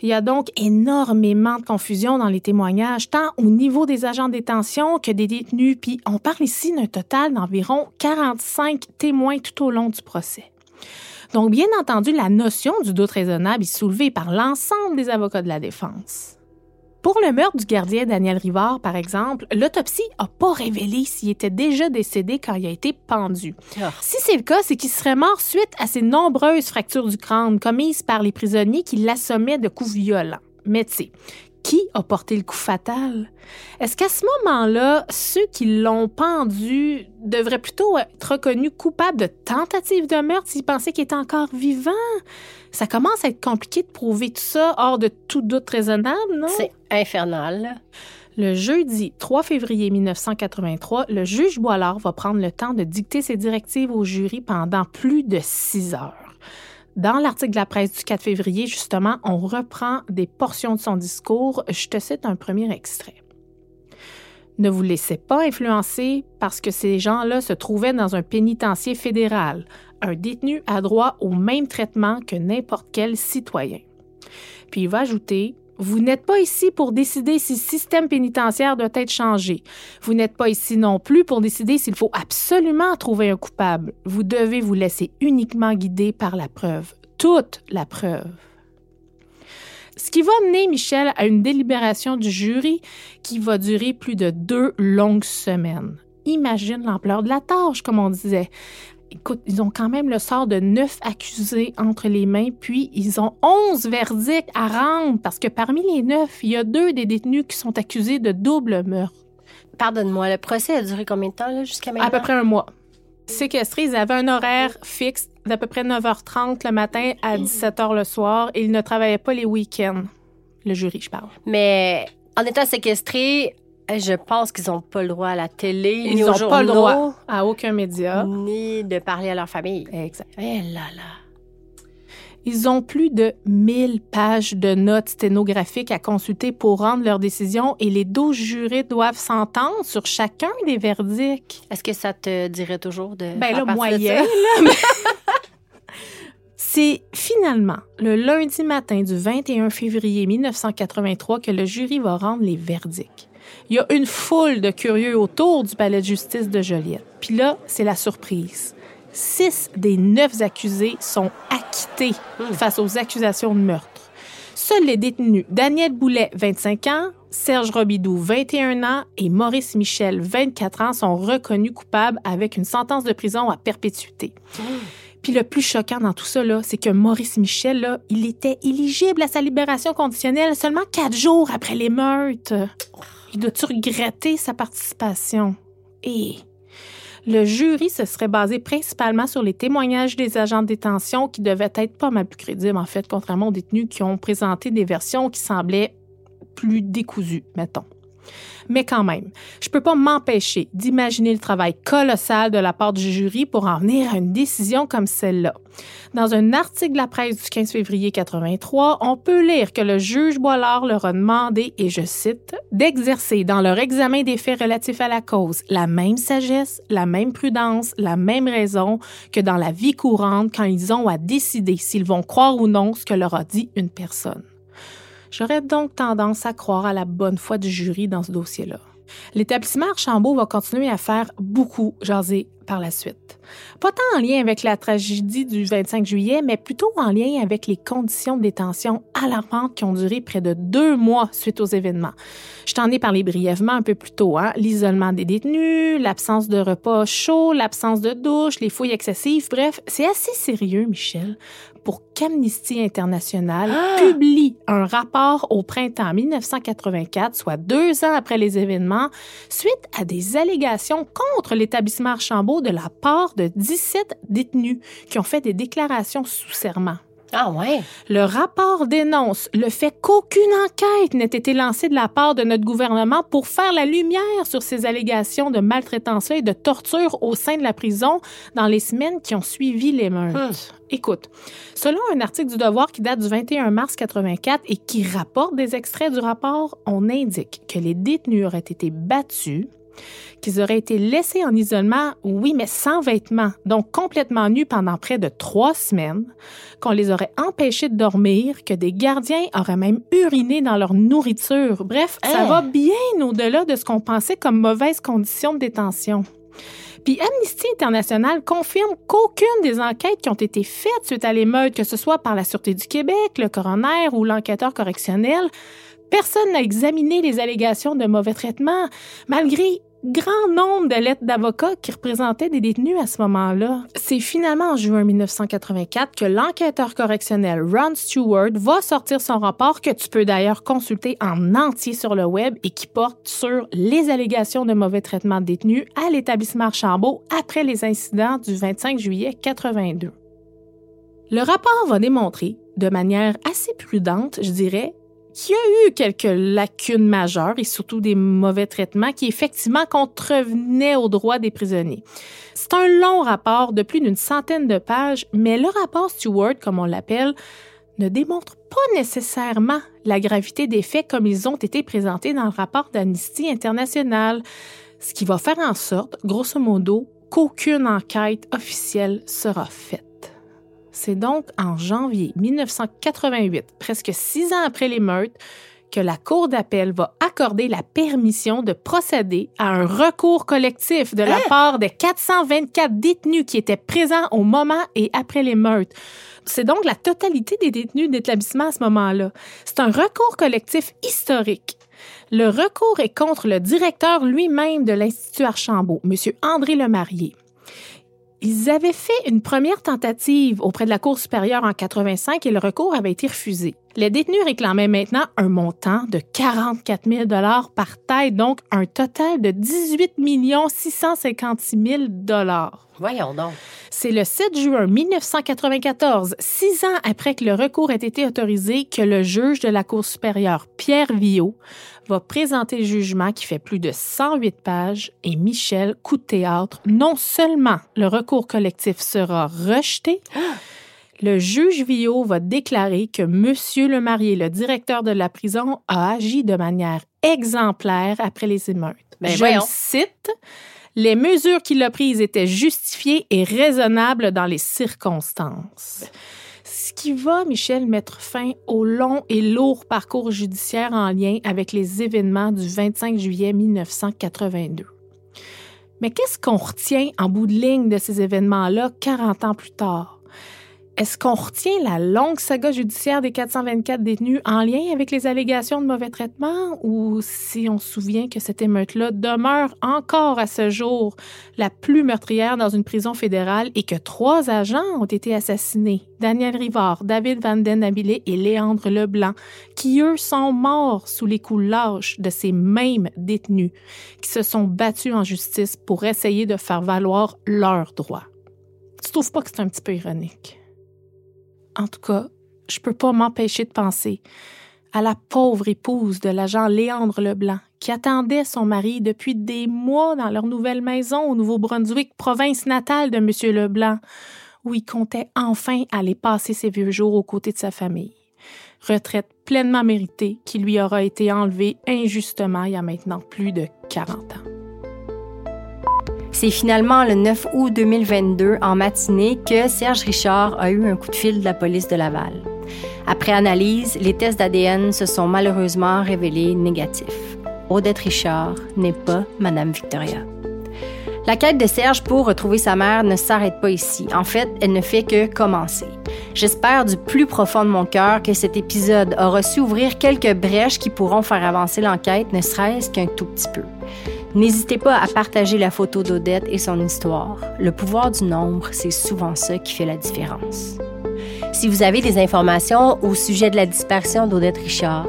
Il y a donc énormément de confusion dans les témoignages, tant au niveau des agents de détention que des détenus, puis on parle ici d'un total d'environ 45 témoins tout au long du procès. Donc, bien entendu, la notion du doute raisonnable est soulevée par l'ensemble des avocats de la défense. Pour le meurtre du gardien Daniel Rivard, par exemple, l'autopsie n'a pas révélé s'il était déjà décédé quand il a été pendu. Ah. Si c'est le cas, c'est qu'il serait mort suite à ces nombreuses fractures du crâne commises par les prisonniers qui l'assommaient de coups violents. Mais tu sais, qui a porté le coup fatal? Est-ce qu'à ce moment-là, ceux qui l'ont pendu devraient plutôt être reconnus coupables de tentative de meurtre s'ils pensaient qu'il était encore vivant? Ça commence à être compliqué de prouver tout ça hors de tout doute raisonnable, non? C'est infernal. Le jeudi 3 février 1983, le juge Boilard va prendre le temps de dicter ses directives au jury pendant plus de six heures. Dans l'article de la presse du 4 février, justement, on reprend des portions de son discours. Je te cite un premier extrait. Ne vous laissez pas influencer parce que ces gens-là se trouvaient dans un pénitencier fédéral. Un détenu a droit au même traitement que n'importe quel citoyen. Puis il va ajouter vous n'êtes pas ici pour décider si le système pénitentiaire doit être changé. Vous n'êtes pas ici non plus pour décider s'il faut absolument trouver un coupable. Vous devez vous laisser uniquement guider par la preuve, toute la preuve. Ce qui va mener Michel à une délibération du jury qui va durer plus de deux longues semaines. Imagine l'ampleur de la tâche, comme on disait. Écoute, ils ont quand même le sort de neuf accusés entre les mains, puis ils ont onze verdicts à rendre, parce que parmi les neuf, il y a deux des détenus qui sont accusés de double meurtre. Pardonne-moi, le procès a duré combien de temps jusqu'à maintenant? À peu près un mois. Séquestrés, ils avaient un horaire fixe d'à peu près 9h30 le matin à 17h le soir et ils ne travaillaient pas les week-ends. Le jury, je parle. Mais en étant séquestrés, je pense qu'ils n'ont pas le droit à la télé, ils ni n'ont pas le droit à aucun média, ni de parler à leur famille. Exact. Eh là là. Ils ont plus de 1000 pages de notes sténographiques à consulter pour rendre leur décision et les 12 jurés doivent s'entendre sur chacun des verdicts. Est-ce que ça te dirait toujours de. Ben là, moyen. C'est finalement le lundi matin du 21 février 1983 que le jury va rendre les verdicts. Il y a une foule de curieux autour du palais de justice de Joliette. Puis là, c'est la surprise. Six des neuf accusés sont acquittés face aux accusations de meurtre. Seuls les détenus Daniel Boulet, 25 ans, Serge Robidoux, 21 ans, et Maurice Michel, 24 ans, sont reconnus coupables avec une sentence de prison à perpétuité. Puis le plus choquant dans tout ça, c'est que Maurice Michel, là, il était éligible à sa libération conditionnelle seulement quatre jours après les meurtres. Il doit-tu regretter sa participation? Et le jury se serait basé principalement sur les témoignages des agents de détention qui devaient être pas mal plus crédibles, en fait, contrairement aux détenus qui ont présenté des versions qui semblaient plus décousues, mettons. Mais quand même, je peux pas m'empêcher d'imaginer le travail colossal de la part du jury pour en venir à une décision comme celle-là. Dans un article de la presse du 15 février 83, on peut lire que le juge Boilard leur a demandé, et je cite, d'exercer dans leur examen des faits relatifs à la cause la même sagesse, la même prudence, la même raison que dans la vie courante quand ils ont à décider s'ils vont croire ou non ce que leur a dit une personne. J'aurais donc tendance à croire à la bonne foi du jury dans ce dossier-là. L'établissement Archambault va continuer à faire beaucoup jaser par la suite. Pas tant en lien avec la tragédie du 25 juillet, mais plutôt en lien avec les conditions de détention alarmantes qui ont duré près de deux mois suite aux événements. Je t'en ai parlé brièvement un peu plus tôt. Hein? L'isolement des détenus, l'absence de repas chauds, l'absence de douche, les fouilles excessives. Bref, c'est assez sérieux, Michel, pour qu'Amnesty International publie un rapport au printemps 1984, soit deux ans après les événements, suite à des allégations contre l'établissement Archambault de la part de 17 détenus qui ont fait des déclarations sous serment. Ah ouais. Le rapport dénonce le fait qu'aucune enquête n'ait été lancée de la part de notre gouvernement pour faire la lumière sur ces allégations de maltraitance et de torture au sein de la prison dans les semaines qui ont suivi les meurtres. Écoute, selon un article du Devoir qui date du 21 mars 84 et qui rapporte des extraits du rapport, on indique que les détenus auraient été battus, qu'ils auraient été laissés en isolement, oui, mais sans vêtements, donc complètement nus pendant près de trois semaines, qu'on les aurait empêchés de dormir, que des gardiens auraient même uriné dans leur nourriture. Bref, ça Hein? va bien au-delà de ce qu'on pensait comme mauvaises conditions de détention. Puis Amnesty International confirme qu'aucune des enquêtes qui ont été faites suite à l'émeute, que ce soit par la Sûreté du Québec, le coroner ou l'enquêteur correctionnel, personne n'a examiné les allégations de mauvais traitement, malgré grand nombre de lettres d'avocats qui représentaient des détenus à ce moment-là. C'est finalement en juin 1984 que l'enquêteur correctionnel Ron Stewart va sortir son rapport que tu peux d'ailleurs consulter en entier sur le web et qui porte sur les allégations de mauvais traitement de détenus à l'établissement Archambault après les incidents du 25 juillet 82. Le rapport va démontrer, de manière assez prudente, je dirais, qui a eu quelques lacunes majeures et surtout des mauvais traitements qui effectivement contrevenaient aux droits des prisonniers. C'est un long rapport de plus d'une centaine de pages, mais le rapport Stewart, comme on l'appelle, ne démontre pas nécessairement la gravité des faits comme ils ont été présentés dans le rapport d'Amnesty International, ce qui va faire en sorte, grosso modo, qu'aucune enquête officielle sera faite. C'est donc en janvier 1988, presque six ans après les meurtres, que la Cour d'appel va accorder la permission de procéder à un recours collectif de la hein? part des 424 détenus qui étaient présents au moment et après les meurtres. C'est donc la totalité des détenus d'établissement à ce moment-là. C'est un recours collectif historique. Le recours est contre le directeur lui-même de l'Institut Archambault, M. André Lemarié. Ils avaient fait une première tentative auprès de la Cour supérieure en 85 et le recours avait été refusé. Les détenus réclamaient maintenant un montant de 44 000 dollars par tête, donc un total de 18 656 000 dollars. Voyons donc. C'est le 7 juin 1994, six ans après que le recours ait été autorisé, que le juge de la Cour supérieure, Pierre Villot, va présenter le jugement qui fait plus de 108 pages et Michel, coup de théâtre, non seulement le recours collectif sera rejeté, le juge Villot va déclarer que Monsieur le marié, le directeur de la prison, a agi de manière exemplaire après les émeutes. Ben, Je voyons. cite les mesures qu'il a prises étaient justifiées et raisonnables dans les circonstances. Ce qui va, Michel, mettre fin au long et lourd parcours judiciaire en lien avec les événements du 25 juillet 1982. Mais qu'est-ce qu'on retient en bout de ligne de ces événements-là 40 ans plus tard? Est-ce qu'on retient la longue saga judiciaire des 424 détenus en lien avec les allégations de mauvais traitement? Ou si on se souvient que cette émeute-là demeure encore à ce jour la plus meurtrière dans une prison fédérale et que trois agents ont été assassinés, Daniel Rivard, David Van Den Abilé et Léandre Leblanc, qui eux sont morts sous les coups lâches de ces mêmes détenus qui se sont battus en justice pour essayer de faire valoir leurs droits. Tu trouves pas que c'est un petit peu ironique? En tout cas, je peux pas m'empêcher de penser à la pauvre épouse de l'agent Léandre Leblanc, qui attendait son mari depuis des mois dans leur nouvelle maison au Nouveau-Brunswick, province natale de M. Leblanc, où il comptait enfin aller passer ses vieux jours aux côtés de sa famille. Retraite pleinement méritée qui lui aura été enlevée injustement il y a maintenant plus de 40 ans. C'est finalement le 9 août 2022, en matinée, que Serge Richard a eu un coup de fil de la police de Laval. Après analyse, les tests d'ADN se sont malheureusement révélés négatifs. Odette Richard n'est pas Madame Victoria. La quête de Serge pour retrouver sa mère ne s'arrête pas ici. En fait, elle ne fait que commencer. J'espère du plus profond de mon cœur que cet épisode aura su ouvrir quelques brèches qui pourront faire avancer l'enquête, ne serait-ce qu'un tout petit peu. N'hésitez pas à partager la photo d'Odette et son histoire. Le pouvoir du nombre, c'est souvent ça qui fait la différence. Si vous avez des informations au sujet de la disparition d'Odette Richard,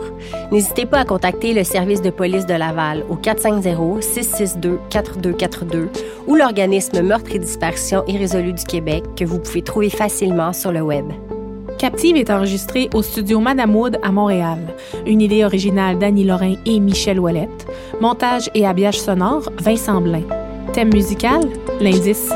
n'hésitez pas à contacter le service de police de Laval au 450-662-4242 ou l'organisme Meurtre et Disparition irrésolue du Québec que vous pouvez trouver facilement sur le web. Captive est enregistrée au studio Madame Wood à Montréal. Une idée originale d'Annie Lorrain et Michel Ouellette. Montage et habillage sonore, Vincent Blain. Thème musical, l'indice